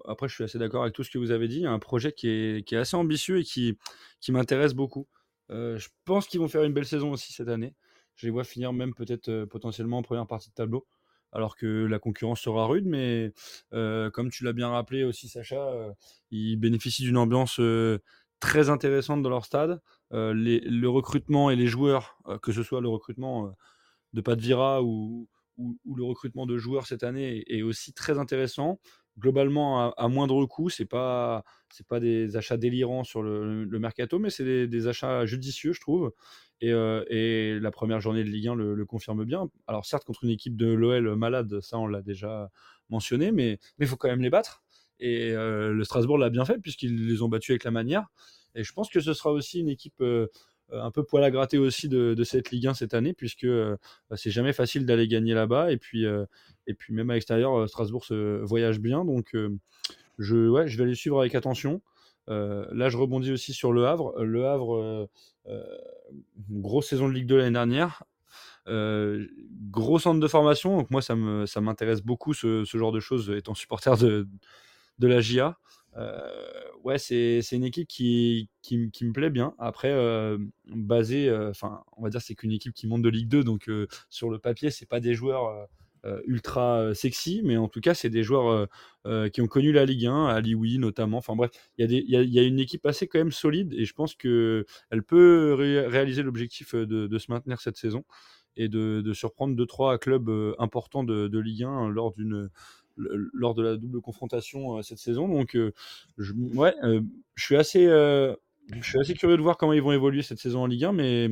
B: après, je suis assez d'accord avec tout ce que vous avez dit. Il y a un projet qui est, qui est assez ambitieux et qui, qui m'intéresse beaucoup. je pense qu'ils vont faire une belle saison aussi cette année je les vois finir même peut-être potentiellement en première partie de tableau, alors que la concurrence sera rude. Mais comme tu l'as bien rappelé aussi, Sacha, ils bénéficient d'une ambiance très intéressante dans leur stade. le recrutement et les joueurs, que ce soit le recrutement de Padvira ou, le recrutement de joueurs cette année, est, aussi très intéressant globalement à, moindre coût. C'est pas pas des achats délirants sur le, mercato, mais c'est des, des, achats judicieux, je trouve. Euh, et, la première journée de Ligue 1 le, confirme bien. Alors certes, contre une équipe de l'OL malade, ça on l'a déjà mentionné, mais il faut quand même les battre. Et euh, le Strasbourg l'a bien fait puisqu'ils les ont battus avec la manière. Et je pense que ce sera aussi une équipe euh, un peu poil à gratter aussi de, cette Ligue 1 cette année, puisque bah, c'est jamais facile d'aller gagner là-bas. Et puis, et puis même à l'extérieur, Strasbourg se voyage bien. Donc je, ouais, je vais les suivre avec attention. là, je rebondis aussi sur Le Havre. Le Havre, grosse saison de Ligue 2 l'année dernière. gros centre de formation, donc moi ça, m'intéresse beaucoup ce, genre de choses étant supporter de, la GIA. ouais, c'est, une équipe qui, me plaît bien. Après, basée, enfin, on va dire c'est qu'une équipe qui monte de Ligue 2, donc sur le papier, c'est pas des joueurs euh, ultra euh, sexy, mais en tout cas, c'est des joueurs euh, qui ont connu la Ligue 1, Ali Oui notamment. Enfin bref, il y, a une équipe assez quand même solide et je pense qu'elle peut réaliser l'objectif de, se maintenir cette saison et de, surprendre 2-3 clubs importants de, Ligue 1 lors de la double confrontation cette saison. Donc, je, ouais, je suis assez, curieux de voir comment ils vont évoluer cette saison en Ligue 1, mais,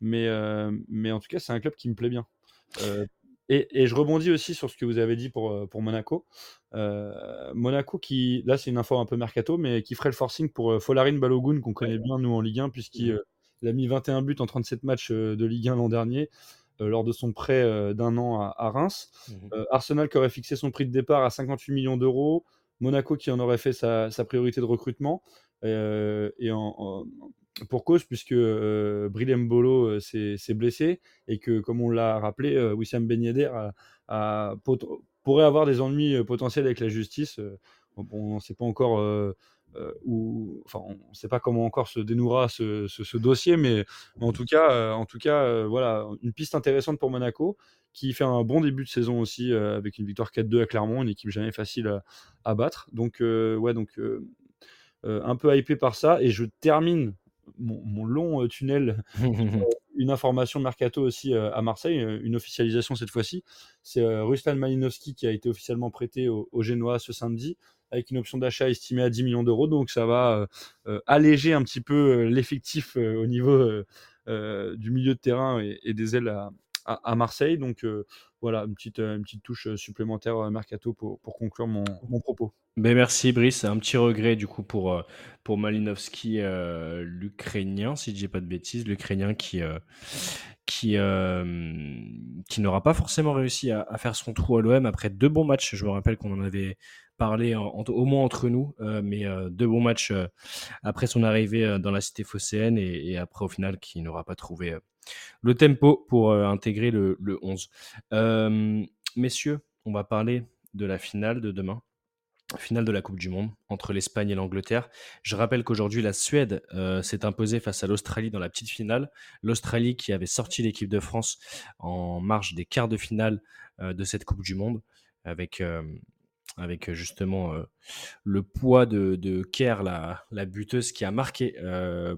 B: mais, mais en tout cas, c'est un club qui me plaît bien. Et, je rebondis aussi sur ce que vous avez dit pour, euh, pour Monaco. Euh, Monaco qui, là c'est une info un peu mercato, mais qui ferait le forcing pour euh, Folarin Balogun, qu'on connaît bien nous en Ligue 1, puisqu'il mmh. a mis 21 buts en 37 matchs de Ligue 1 l'an dernier, lors de son prêt d'un an à, Reims. Mmh. Arsenal qui aurait fixé son prix de départ à 58 millions d'euros. Monaco qui en aurait fait sa, sa priorité de recrutement. et en, pour cause, puisque euh, Bolo euh, s'est blessé et que, comme on l'a rappelé, euh, Wissam Ben pourrait avoir des ennuis potentiels avec la justice. on ne sait pas encore où, enfin, on sait pas comment encore se dénouera ce, dossier, mais, en tout cas, en tout cas voilà, une piste intéressante pour Monaco qui fait un bon début de saison aussi avec une victoire 4-2 à Clermont, une équipe jamais facile à, battre. Donc, ouais, donc un peu hypé par ça. Et je termine mon, long tunnel une information mercato aussi à Marseille, une officialisation cette fois-ci. C'est Ruslan Malinowski qui a été officiellement prêté au, au Genoa ce samedi avec une option d'achat estimée à 10 millions d'euros. Donc ça va alléger un petit peu l'effectif au niveau du milieu de terrain et, des ailes à, Marseille. Donc voilà, une petite, une petite touche supplémentaire mercato pour, pour conclure mon, mon propos.
A: Ben merci Brice, un petit regret du coup pour, pour Malinowski, l'Ukrainien, si je dis pas de bêtises, l'Ukrainien qui, qui, qui n'aura pas forcément réussi à, à, faire son trou à l'OM après deux bons matchs. Je me rappelle qu'on en avait parler au moins entre nous, euh, mais euh, deux bons matchs euh, après son arrivée dans la cité phocéenne et, après au final qui n'aura pas trouvé le tempo pour intégrer le, le 11. messieurs, on va parler de la finale de demain finale de la Coupe du Monde entre l'Espagne et l'Angleterre. Je rappelle qu'aujourd'hui, la Suède s'est imposée face à l'Australie dans la petite finale. L'Australie qui avait sorti l'équipe de France en marge des quarts de finale de cette Coupe du Monde avec avec justement le poids de, Kerr, la, buteuse qui a marqué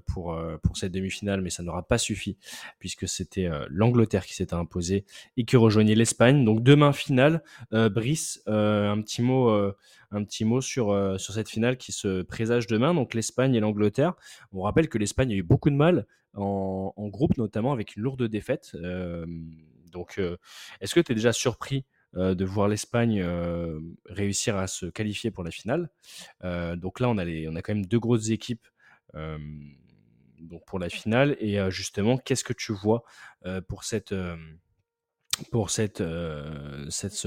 A: pour, pour cette demi-finale, mais ça n'aura pas suffi puisque c'était l'Angleterre qui s'était imposée et qui rejoignait l'Espagne. Donc demain finale, Brice, un petit mot, un petit mot sur, cette finale qui se présage demain. Donc l'Espagne et l'Angleterre. On rappelle que l'Espagne a eu beaucoup de mal en, en groupe, notamment avec une lourde défaite. donc est-ce que tu es déjà surpris euh, de voir l'Espagne réussir à se qualifier pour la finale. Donc là, on a, on a quand même deux grosses équipes pour la finale. Et justement, qu'est-ce que tu vois pour ce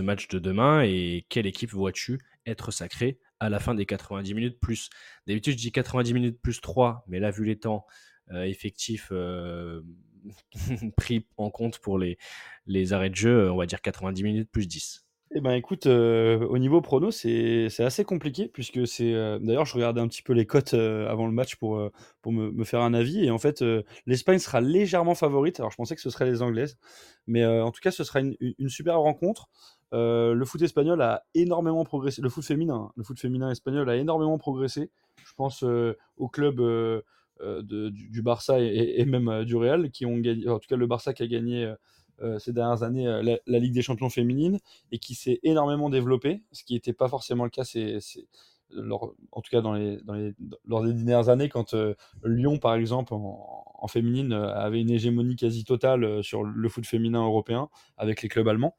A: match de demain et quelle équipe vois-tu être sacrée à la fin des 90 minutes plus? D'habitude, je dis 90 minutes plus 3, mais là, vu les temps effectifs pris en compte pour les, les arrêts de jeu, on va dire 90 minutes plus 10.
B: Eh ben écoute, euh, au niveau prono, c'est assez compliqué puisque c'est euh, d'ailleurs je regardais un petit peu les cotes euh, avant le match pour, pour me, faire un avis et en fait l'Espagne sera légèrement favorite. Alors je pensais que ce serait les Anglaises, mais en tout cas ce sera une, une super rencontre. le foot espagnol a énormément progressé, le foot féminin, le foot féminin espagnol a énormément progressé. Je pense au club euh, du, Barça et, même euh, du Real, qui ont gagné, en tout cas le Barça qui a gagné euh, ces dernières années la, Ligue des Champions féminine et qui s'est énormément développé, ce qui n'était pas forcément le cas en tout cas dans les, lors des dernières années, quand Lyon, par exemple, en, féminine, avait une hégémonie quasi totale sur le foot féminin européen avec les clubs allemands.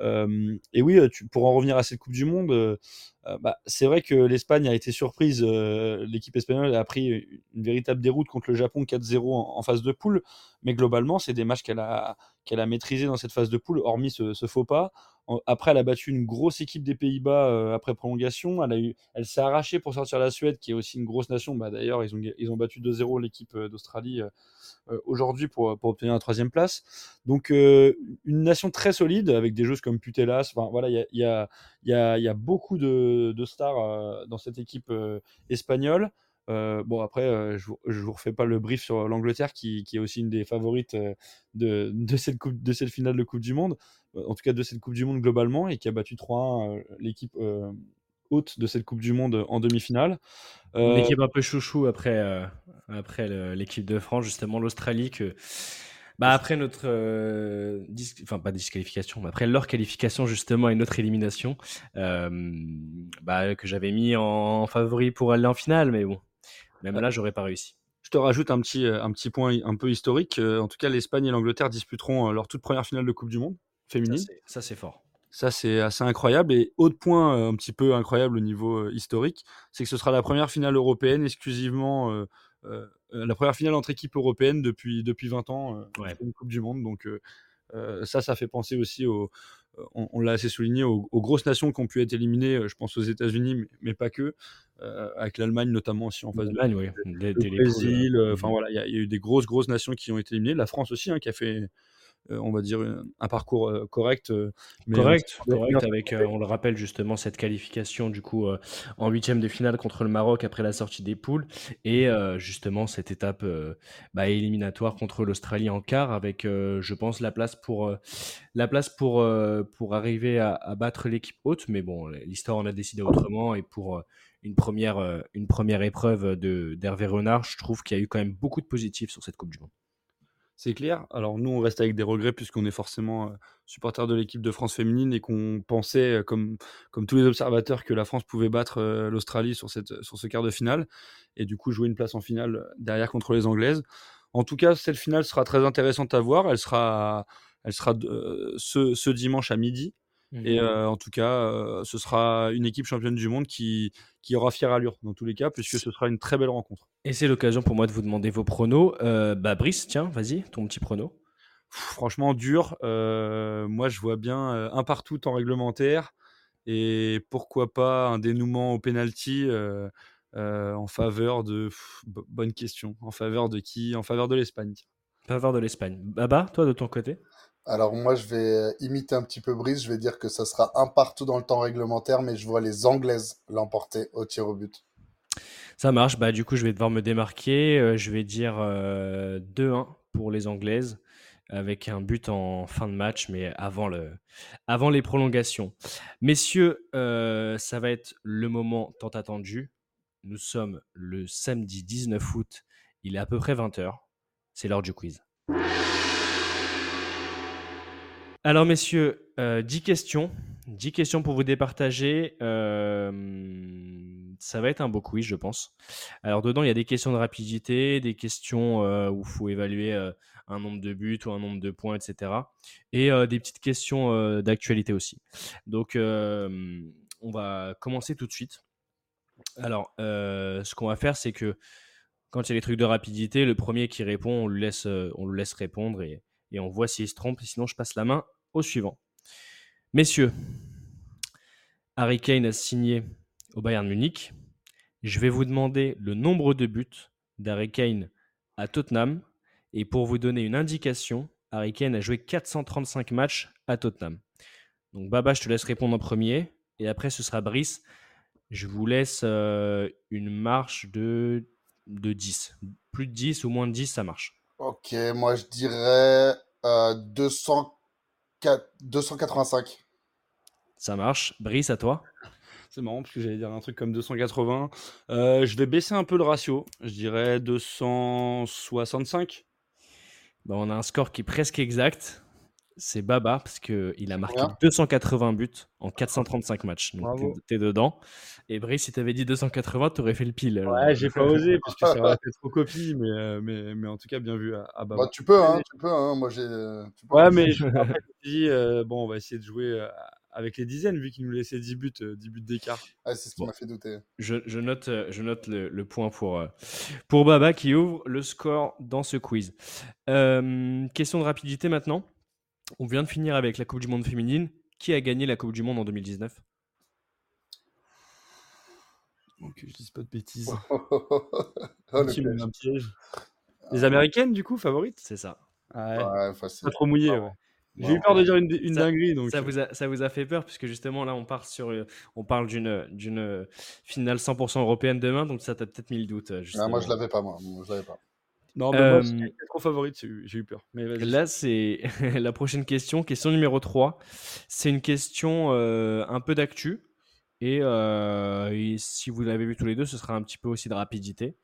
B: Et oui, tu, pour en revenir à cette Coupe du Monde, euh, bah, c'est vrai que l'Espagne a été surprise. Euh, l'équipe espagnole a pris une véritable déroute contre le Japon 4-0 en, phase de poule. Mais globalement, c'est des matchs qu'elle a, qu'elle a maîtrisés dans cette phase de poule, hormis ce, faux pas. après, elle a battu une grosse équipe des Pays-Bas euh, après prolongation. Elle, elle s'est arrachée pour sortir la Suède, qui est aussi une grosse nation. Bah, d'ailleurs, ils ont, ils ont battu 2-0 l'équipe d'Australie aujourd'hui pour, pour, obtenir la troisième place. Donc, une nation très solide avec des joueuses comme Putelas. Enfin, voilà, il y a, y, a, y a beaucoup de stars euh, dans cette équipe euh, espagnole. Euh, bon, après, je ne vous refais pas le brief sur l'Angleterre, qui, est aussi une des favorites de, de, cette coupe, de cette finale de Coupe du Monde, en tout cas de cette Coupe du Monde globalement, et qui a battu 3-1 l'équipe haute de cette Coupe du Monde en demi-finale.
A: Une équipe un peu chouchou après, après l'équipe de France, justement l'Australie, que bah après notre, euh, enfin pas disqualification, mais après leur qualification justement et notre élimination, euh, bah, que j'avais mis en favori pour aller en finale, mais bon, même là j'aurais pas réussi.
B: Je te rajoute un petit, euh, un petit point un peu historique. En tout cas, l'Espagne et l'Angleterre disputeront leur toute première finale de Coupe du Monde féminine.
A: Ça c'est fort.
B: Ça, c'est assez incroyable. Et autre point un petit peu incroyable au niveau historique, c'est que ce sera la première finale européenne exclusivement euh, euh, la première finale entre équipes européennes depuis, depuis 20 ans, euh, une Coupe du Monde. Donc ça, ça fait penser aussi au, on, l'a assez souligné, aux, grosses nations qui ont pu être éliminées, je pense aux États-Unis, mais, pas que, avec l'Allemagne notamment aussi en phase de
A: oui.
B: le Brésil, enfin voilà, il y, a eu des grosses grosses nations qui ont été éliminées, la France aussi, hein, qui a fait on va dire, un parcours correct.
A: correct, correct avec, on le rappelle justement, cette qualification du coup en huitième de finale contre le Maroc après la sortie des poules et justement cette étape bah, éliminatoire contre l'Australie en quart avec, je pense, la place pour, la place pour, pour arriver à, à battre l'équipe haute. Mais bon, l'histoire en a décidé autrement et pour une première, euh, une première épreuve d'Hervé Renard, je trouve qu'il y a eu quand même beaucoup de positifs sur cette Coupe du Monde.
B: C'est clair. Alors nous, on reste avec des regrets puisqu'on est forcément supporter de l'équipe de France féminine et qu'on pensait, comme, comme tous les observateurs, que la France pouvait battre l'Australie sur, sur ce quart de finale et du coup jouer une place en finale derrière contre les Anglaises. En tout cas, cette finale sera très intéressante à voir. Elle sera, elle sera ce, ce, dimanche à midi. Et mmh en tout cas, ce sera une équipe championne du monde qui, qui aura fière allure dans tous les cas, puisque ce sera une très belle rencontre.
A: Et c'est l'occasion pour moi de vous demander vos pronos. bah Brice, tiens, vas-y, ton petit prono.
B: Franchement, dur. moi, je vois bien un partout en réglementaire et pourquoi pas un dénouement au penalty en faveur de. bonne question. En faveur de qui? En faveur de l'Espagne.
A: En faveur de l'Espagne. Baba, toi de ton côté?
C: Alors moi, je vais euh, imiter un petit peu Brice. Je vais dire que ça sera un partout dans le temps réglementaire, mais je vois les Anglaises l'emporter au tir au but.
A: Ça marche. Bah, du coup, je vais devoir me démarquer. Euh, je vais dire 2-1 euh, pour les Anglaises, avec un but en fin de match, mais avant, le, avant les prolongations. Messieurs, ça va être le moment tant attendu. Nous sommes le samedi 19 août. Il est à peu près 20h. C'est l'heure du quiz. Alors, messieurs, euh, 10 questions. 10 questions pour vous départager. Euh, ça va être un beau quiz, je pense. Alors, dedans, il y a des questions de rapidité, des questions euh, où il faut évaluer euh, un nombre de buts ou un nombre de points, etc. Et des petites questions d'actualité aussi. Donc, on va commencer tout de suite. Alors, ce qu'on va faire, c'est que quand il y a des trucs de rapidité, le premier qui répond, on, lui laisse, on le laisse répondre et et on voit s'il se trompe. Sinon, je passe la main au suivant. Messieurs, Harry Kane a signé au Bayern Munich. Je vais vous demander le nombre de buts d'Harry Kane à Tottenham. Et pour vous donner une indication, Harry Kane a joué 435 matchs à Tottenham. Donc Baba, je te laisse répondre en premier. Et après, ce sera Brice. Je vous laisse euh, une marche de, de 10. Plus de 10 ou moins de 10, ça marche.
C: Ok, moi je dirais euh, 285.
A: Ça marche. Brice, à toi
B: C'est marrant parce que j'allais dire un truc comme 280. Euh, je vais baisser un peu le ratio. Je dirais 265.
A: Bah, on a un score qui est presque exact c'est Baba, parce qu'il a marqué 280 buts en 435 matchs. Donc, t'es dedans. Et Brice, si t'avais dit 280, t'aurais fait le pile.
B: Ouais, j'ai pas osé, parce que ça aurait fait trop copie, mais, euh, mais, mais, en tout cas, bien vu à, Baba.
C: Bah, tu peux, hein, tu peux, hein. moi j'ai. Euh,
B: ouais, mais je, après, dit, euh, bon, on va essayer de jouer avec les dizaines, vu qu'il nous laissait 10 buts, 10 buts d'écart.
C: Ah, c'est ce qui m'a fait douter.
A: Je, je, note, je note le, le point pour, pour Baba qui ouvre le score dans ce quiz. question de rapidité maintenant. On vient de finir avec la Coupe du Monde féminine. Qui a gagné la Coupe du Monde en 2019
B: Ok, je dis pas de bêtises. Oh, Les Américaines, du coup, favorites?
A: C'est ça.
C: ouais.
B: Pas trop mouillé, J'ai eu peur de dire une, dinguerie. Donc...
A: Ça, euh. vous a, ça vous a fait peur, puisque justement, là, on, part sur, euh, on parle d'une, d'une finale 100% européenne demain, donc ça t'a peut-être mis le doute.
C: Ah, moi, je l'avais pas, moi. Je l'avais pas.
B: Non, mais moi, trop favorite, j'ai eu peur. Mais
A: là, c'est la prochaine question, question numéro 3. C'est une question euh, un peu d'actu. Euh, et, si vous l'avez vu tous les deux, ce sera un petit peu aussi de rapidité.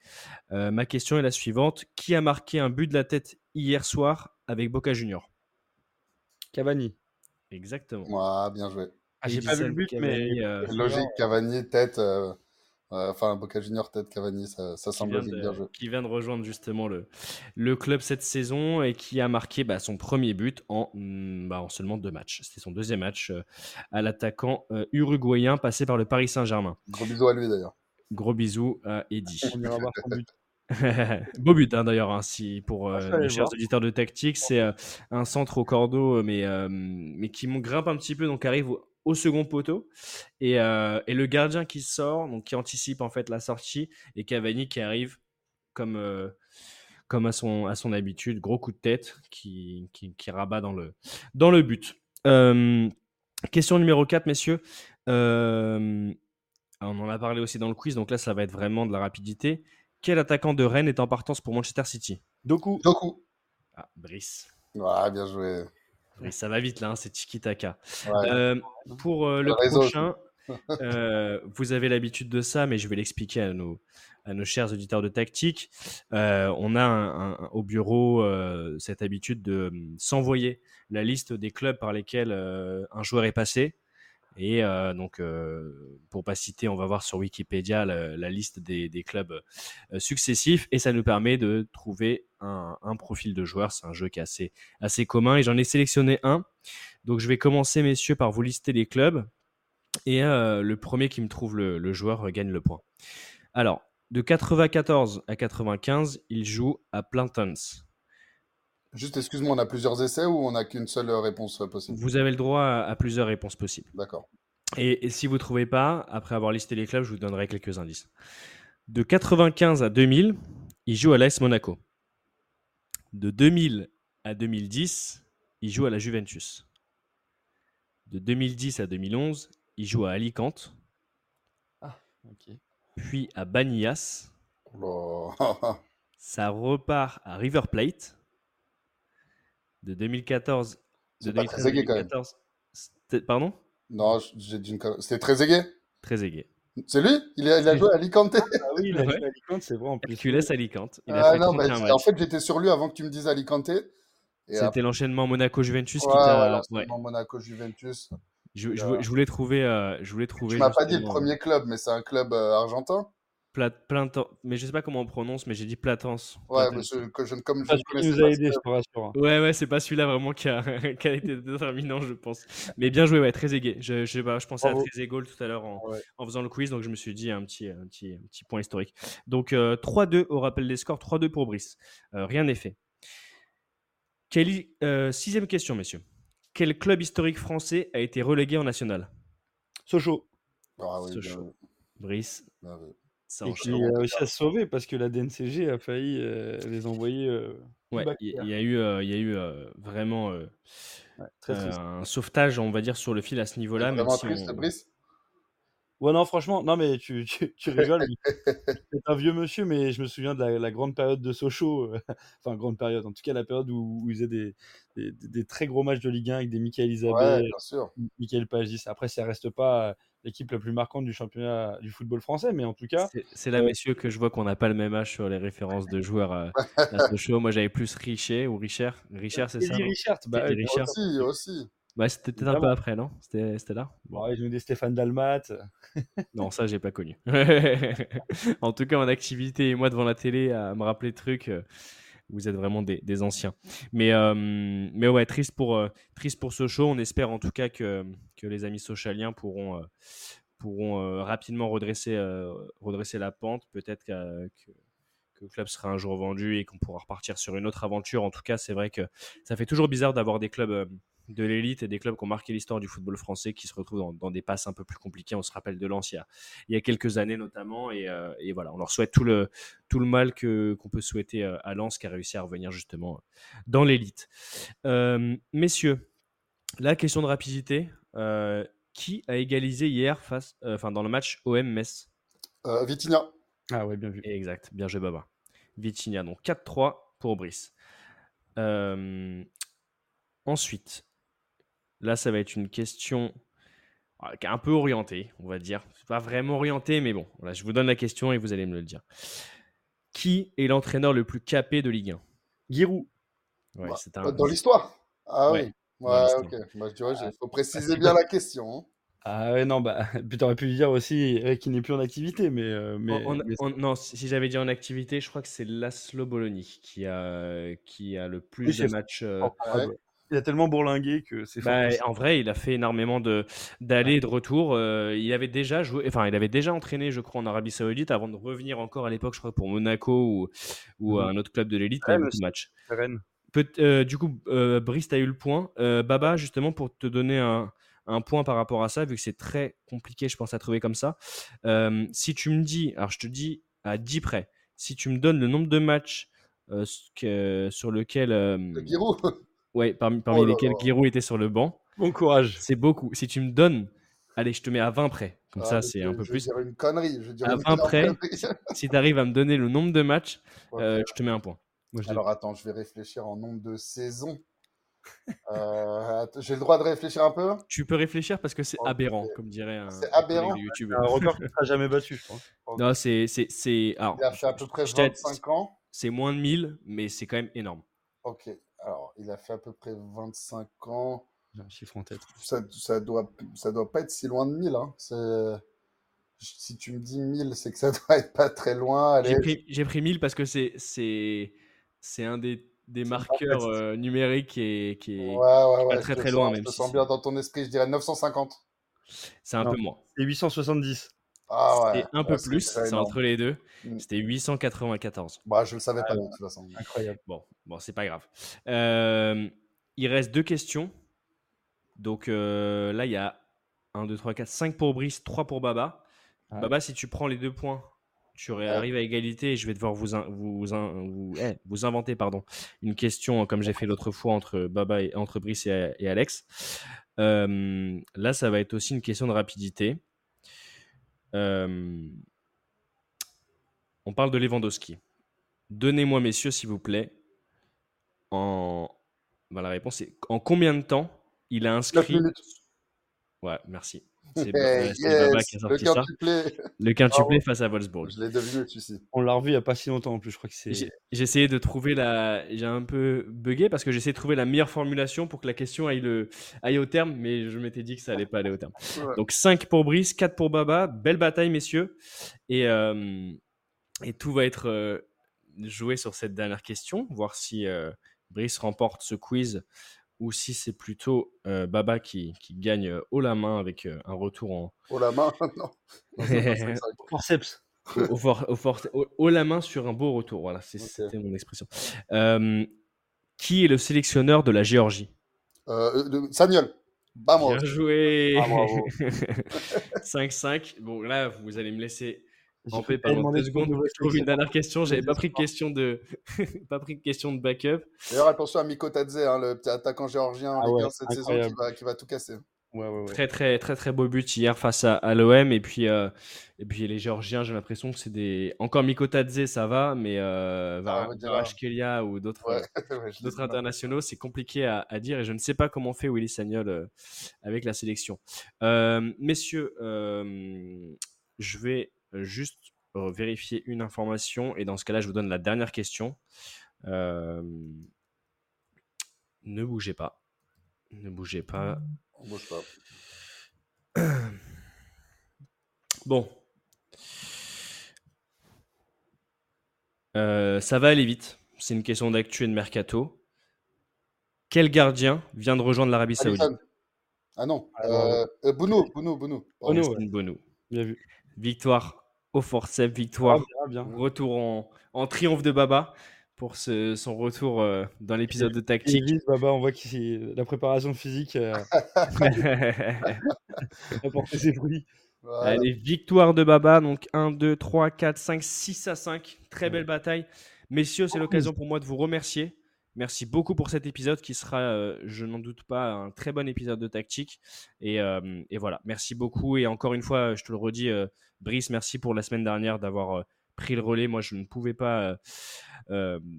A: Euh, ma question est la suivante. Qui a marqué un but de la tête hier soir avec Boca Junior
B: Cavani.
A: Exactement.
C: Ouais, bien joué.
B: Ah, j'ai pas vu le but, mais...
C: Logique, Cavani, tête enfin, Boca Junior, peut-être Cavani, ça, ça semble bien joué.
A: Qui vient de rejoindre justement le, le club cette saison et qui a marqué bah, son premier but en, mm, bah, en seulement deux matchs. C'était son deuxième match euh, à l'attaquant euh, uruguayen passé par le Paris Saint-Germain.
C: Gros bisous à lui d'ailleurs.
A: Gros bisous à Eddy.
B: On ira voir son but.
A: Beau but hein, d'ailleurs, hein, si, pour euh, ah, les chers auditeurs de tactique. C'est un centre au cordeau, mais, mais qui grimpe un petit peu, donc arrive au second poteau. Euh, et, le gardien qui sort, donc qui anticipe en fait la sortie, et Cavani qui arrive comme, euh, comme à son, à son habitude. Gros coup de tête qui, qui, rabat dans le, dans le but. question numéro 4, messieurs. on en a parlé aussi dans le quiz, donc là, ça va être vraiment de la rapidité. Quel attaquant de Rennes est en partance pour Manchester City?
B: Doku.
C: Doku.
A: Ah, Brice.
C: Ouais, bien joué.
A: Ça va vite là, hein, c'est Tiki Taka. pour le prochain, euh, vous avez l'habitude de ça, mais je vais l'expliquer à nos, à nos chers auditeurs de tactique. Euh, on a au bureau euh, cette habitude de s'envoyer la liste des clubs par lesquels un joueur est passé. Et donc, pour pas citer, on va voir sur Wikipédia la, liste des, clubs successifs et ça nous permet de trouver un, profil de joueur. C'est un jeu qui est assez, assez commun et j'en ai sélectionné un. Donc, je vais commencer, messieurs, par vous lister les clubs et euh, le premier qui me trouve le, joueur gagne le point. Alors, de 94 à 95, il joue à Plantons.
C: Juste, excuse-moi, on a plusieurs essais ou on n'a qu'une seule réponse possible?
A: Vous avez le droit à, plusieurs réponses possibles.
C: D'accord.
A: Et, si vous ne trouvez pas, après avoir listé les clubs, je vous donnerai quelques indices. De 95 à 2000, il joue à l'AS Monaco. De 2000 à 2010, il joue à la Juventus. De 2010 à 2011, il joue à Alicante.
B: Ah, ok.
A: Puis à Banillas.
C: Oh.
A: Ça repart à River Plate. De 2014.
C: De 2013 2014.
A: Pardon?
C: Non, j'ai dit une... C'était très aigué
A: Très aigué.
C: C'est lui? Il a, il a, joué à Alicante
B: Ah oui, il a joué à Alicante, c'est vrai en plus.
A: Tu laisses Alicante.
C: Il ah, non, en fait, j'étais sur lui avant que tu me dises Alicante.
A: C'était l'enchaînement Monaco-Juventus
C: qui t'a. Ouais. Monaco-Juventus.
A: Je, je, voulais trouver. Euh, je voulais trouver.
C: Tu m'as pas dit le premier club, mais c'est un club euh, argentin.
A: Plat, mais je sais pas comment on prononce, mais j'ai dit Platens.
C: Ouais, mais je, que je, comme
B: je ne nous a aidé, je
A: rassure. Ouais, ouais, c'est pas celui-là vraiment qui a, qui a, été déterminant, je pense. Mais bien joué, ouais, très aigué. Je, je, je pensais à très tout à l'heure en, en, faisant le quiz, donc je me suis dit un petit, un petit, un petit point historique. Donc 3-2 euh, au rappel des scores, 3-2 pour Brice. rien n'est fait. Kelly, sixième question, messieurs. Quel club historique français a été relégué en national?
B: Sochaux.
C: Ah oui, Sochaux.
A: Brice. Ah
B: ça Et qui a réussi à se sauver parce que la DNCG a failli euh, les envoyer. Euh,
A: ouais, il y, a eu, il y a eu euh, vraiment un sauvetage, on va dire, sur le fil à ce niveau-là.
C: Vraiment triste, Brice
B: Ouais, non, franchement, non, mais tu, tu, rigoles. C'est un vieux monsieur, mais je me souviens de la, grande période de Sochaux. Euh, enfin, grande période, en tout cas, la période où, où ils faisaient des, des, très gros matchs de Ligue 1 avec des Michael Isabelle,
C: ouais,
B: Michael Pagis. Après, ça reste pas euh, l'équipe la plus marquante du championnat du football français, mais en tout cas.
A: C'est là, euh, messieurs, que je vois qu'on n'a pas le même âge sur les références de joueurs à, Sochaux. Moi, j'avais plus Richet ou Richard. Richard, c'est ça
B: Richard, bah,
C: Richard. Aussi, aussi.
A: Bah, c'était peut-être un peu après, non? C'était là?
B: Bon. Ils ont des Stéphane Dalmat.
A: non, ça, j'ai pas connu. en tout cas, en activité, et moi devant la télé, à me rappeler de trucs, euh, vous êtes vraiment des, anciens. Mais, euh, mais ouais, triste pour, euh, triste pour Sochaux. On espère en tout cas que, les amis sochaliens pourront, pourront rapidement redresser, redresser la pente. Peut-être que, que le club sera un jour vendu et qu'on pourra repartir sur une autre aventure. En tout cas, c'est vrai que ça fait toujours bizarre d'avoir des clubs de l'élite et des clubs qui ont marqué l'histoire du football français qui se retrouvent dans, des passes un peu plus compliquées. On se rappelle de Lens il y a, quelques années notamment. Euh, et, voilà, on leur souhaite tout le, tout le mal que, qu'on peut souhaiter euh, à Lens qui a réussi à revenir justement dans l'élite. Euh, messieurs, la question de rapidité. qui a égalisé hier face, enfin dans le match OM-Metz
C: Vitinha.
B: Ah ouais, bien vu.
A: Exact, bien joué Baba. Vitinha, donc 4-3 pour Brice. ensuite, Là, ça va être une question ah, un peu orientée, on va dire. Pas vraiment orientée, mais bon, je vous donne la question et vous allez me le dire. Qui est l'entraîneur le plus capé de Ligue 1
B: Giroud.
C: Bah, dans l'histoire Ah oui. Ouais, ok. Bah, tu vois, il faut préciser bien la question. Hein.
B: Ah ouais, non, bah, aurais pu dire aussi euh, qu'il n'est plus en activité, mais. Euh, mais,
A: non, si j'avais dit en activité, je crois que c'est Laszlo Bologna qui a, qui a le plus de matchs. Euh,
B: il a tellement bourlingué que c'est
A: bah, En vrai, il a fait énormément de d'allées et de retours. Euh, il avait déjà joué, enfin, il avait déjà entraîné, je crois, en Arabie Saoudite avant de revenir encore à l'époque, je crois, pour Monaco ou, ou mmh. un autre club de l'élite. Ouais, beaucoup de matchs. Euh, du coup, euh, Brice, a eu le point. Euh, Baba, justement, pour te donner un, un, point par rapport à ça, vu que c'est très compliqué, je pense, à trouver comme ça. si tu me dis, alors je te dis à 10 près, si tu me donnes le nombre de matchs sur lequel. Le Ouais, parmi, parmi oh lesquels Giroud était sur le banc.
B: Bon courage.
A: C'est beaucoup. Si tu me donnes, allez, je te mets à 20 près. Comme ah, ça, c'est un peu
C: je
A: plus.
C: Dire une connerie. Je
A: à 20 près, si tu arrives à me donner le nombre de matchs, je te mets un point.
C: Alors attends, je vais réfléchir en nombre de saisons. Euh, j'ai le droit de réfléchir un peu?
A: Tu peux réfléchir parce que c'est aberrant, comme dirait un,
C: c'est aberrant.
B: YouTuber. Un record qui sera jamais battu, je pense.
A: Non, c'est, c'est, c'est... Alors,
C: il a fait à peu près 25 ans.
A: C'est moins de 1000, mais c'est quand même énorme.
C: Ok, alors il a fait à peu près 25 ans.
B: J'ai un chiffre en tête.
C: Ça, ça, doit, ça doit pas être si loin de 1000. Hein. C'est... Si tu me dis 1000, c'est que ça doit être pas très loin.
A: J'ai, pris, j'ai pris 1000 parce que c'est, c'est, c'est un des des marqueurs euh, numériques qui est, qui est, pas très très loin. Même
C: je sens bien dans ton esprit, je dirais 950.
A: C'est un peu moins.
B: C'est 870.
C: Ah
A: ouais. un peu plus, c'est entre les deux. Mm. C'était 894.
C: Bah, je le savais pas de toute façon.
B: Incroyable.
A: Bon, bon c'est pas grave. Euh, il reste deux questions. Donc euh, là, il y a 1, 2, 3, 4, 5 pour Brice, 3 pour Baba. Baba, si tu prends les deux points, tu arrives à égalité et je vais devoir vous, vous, vous, eh, vous inventer pardon, une question comme j'ai fait l'autre fois entre Baba et entre Brice et, Alex. Euh, là, ça va être aussi une question de rapidité. Euh, on parle de Lewandowski. Donnez-moi, messieurs, s'il vous plaît, en. Bah, la réponse est en combien de temps il a inscrit. Ouais, merci.
C: C'est Baba qui a sorti le ça.
A: Le quintuplé face à Wolfsburg.
C: Je l'ai deviné celui-ci.
B: On l'a revu il n'y a pas si longtemps en plus, je crois que c'est.
A: J'ai essayé de trouver la. J'ai un peu bugué parce que j'ai essayé de trouver la meilleure formulation pour que la question aille, le... aille au terme, mais je m'étais dit que ça allait pas aller au terme. Donc 5 pour Brice, 4 pour Baba. Belle bataille, messieurs. Et, euh, et tout va être euh, joué sur cette dernière question, voir si euh, Brice remporte ce quiz ou si c'est plutôt euh, Baba qui, qui, gagne euh, haut la main avec euh, un retour en.
C: Haut la main Non.
B: Forceps.
A: Au, la main sur un beau retour. Voilà, c'était mon expression. qui est le sélectionneur de la Géorgie?
C: Euh, Samuel.
A: Bien joué. 5-5. bon, là, vous allez me laisser en fait, pendant deux secondes, je trouve une dernière question. J'avais pas pris de question de, pas pris de question de backup.
C: D'ailleurs, attention à Miko Tadze, hein, le petit attaquant géorgien ah cette saison qui va, qui va, tout casser.
A: Ouais, ouais, très très très très beau but hier face à, à l'OM et puis euh, et puis les Géorgiens j'ai l'impression que c'est des encore Miko Tadze ça va mais euh, ah, ou d'autres d'autres internationaux c'est compliqué à, à, dire et je ne sais pas comment fait Willy Sagnol euh, avec la sélection euh, messieurs je vais euh, juste euh, vérifier une information et dans ce cas-là, je vous donne la dernière question. Euh, ne bougez pas. Ne bougez pas.
C: On bouge pas.
A: Bon. ça va aller vite. C'est une question d'actu et de mercato. Quel gardien vient de rejoindre l'Arabie Saoudite
C: Ah non. Euh, Bounou, Bounou,
A: Bounou. Bien vu. Victoire au forceps, victoire. Ah, retour en, triomphe de Baba pour son retour euh, dans l'épisode de tactique.
B: Baba, on voit que la préparation physique euh, a porté ses fruits.
A: Allez, victoire de Baba, donc 1, 2, 3, 4, 5, 6 à 5. Très belle bataille. Messieurs, c'est l'occasion pour moi de vous remercier. Merci beaucoup pour cet épisode qui sera, euh, je n'en doute pas, un très bon épisode de tactique. Et, euh, voilà, merci beaucoup. Et encore une fois, je te le redis, euh, Brice, merci pour la semaine dernière d'avoir pris le relais. Moi, je ne pouvais pas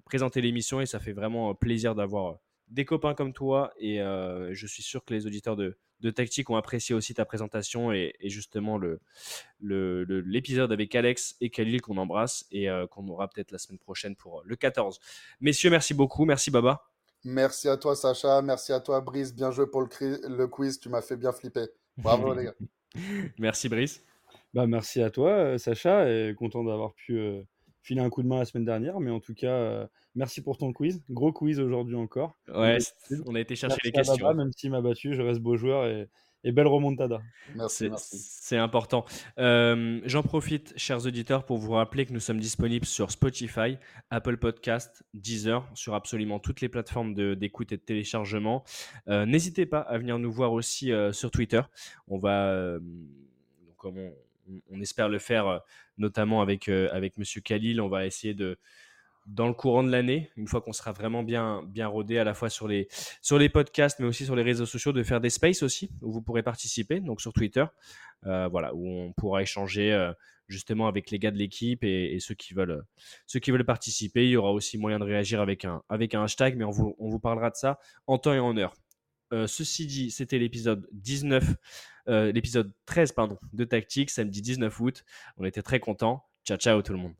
A: présenter l'émission et ça fait vraiment plaisir d'avoir des copains comme toi et je suis sûr que les auditeurs de, de Tactique ont apprécié aussi ta présentation et, justement le, l'épisode avec Alex et Khalil qu'on embrasse et euh, qu'on aura peut-être la semaine prochaine pour le 14. Messieurs, merci beaucoup. Merci Baba.
C: Merci à toi Sacha, merci à toi Brice, bien joué pour le, le quiz, tu m'as fait bien flipper. Bravo les gars.
A: Merci Brice.
B: Bah, merci à toi euh, Sacha et content d'avoir pu filer un coup de main la semaine dernière. Mais en tout cas, euh, merci pour ton quiz. Gros quiz aujourd'hui encore.
A: Ouais, on a été chercher les questions.
B: même s'il m'a battu, je reste beau joueur et, belle remontada.
C: Merci,
A: C'est important. Euh, j'en profite, chers auditeurs, pour vous rappeler que nous sommes disponibles sur Spotify, Apple Podcast, Deezer, sur absolument toutes les plateformes d'écoute et de téléchargement. Euh, n'hésitez pas à venir nous voir aussi sur Twitter. On va, comment on espère le faire euh, notamment avec, euh, avec Monsieur Khalil. On va essayer de, dans le courant de l'année, une fois qu'on sera vraiment bien, bien rodé à la fois sur les, sur les podcasts, mais aussi sur les réseaux sociaux, de faire des spaces aussi, où vous pourrez participer, donc sur Twitter, euh, voilà, où on pourra échanger justement avec les gars de l'équipe et, ceux, qui veulent, participer. Il y aura aussi moyen de réagir avec un, avec un hashtag, mais on on vous parlera de ça en temps et en heure. Ceci dit, c'était l'épisode 19, l'épisode 13 pardon, de Tactique, samedi 19 août. On était très contents. Ciao, ciao tout le monde.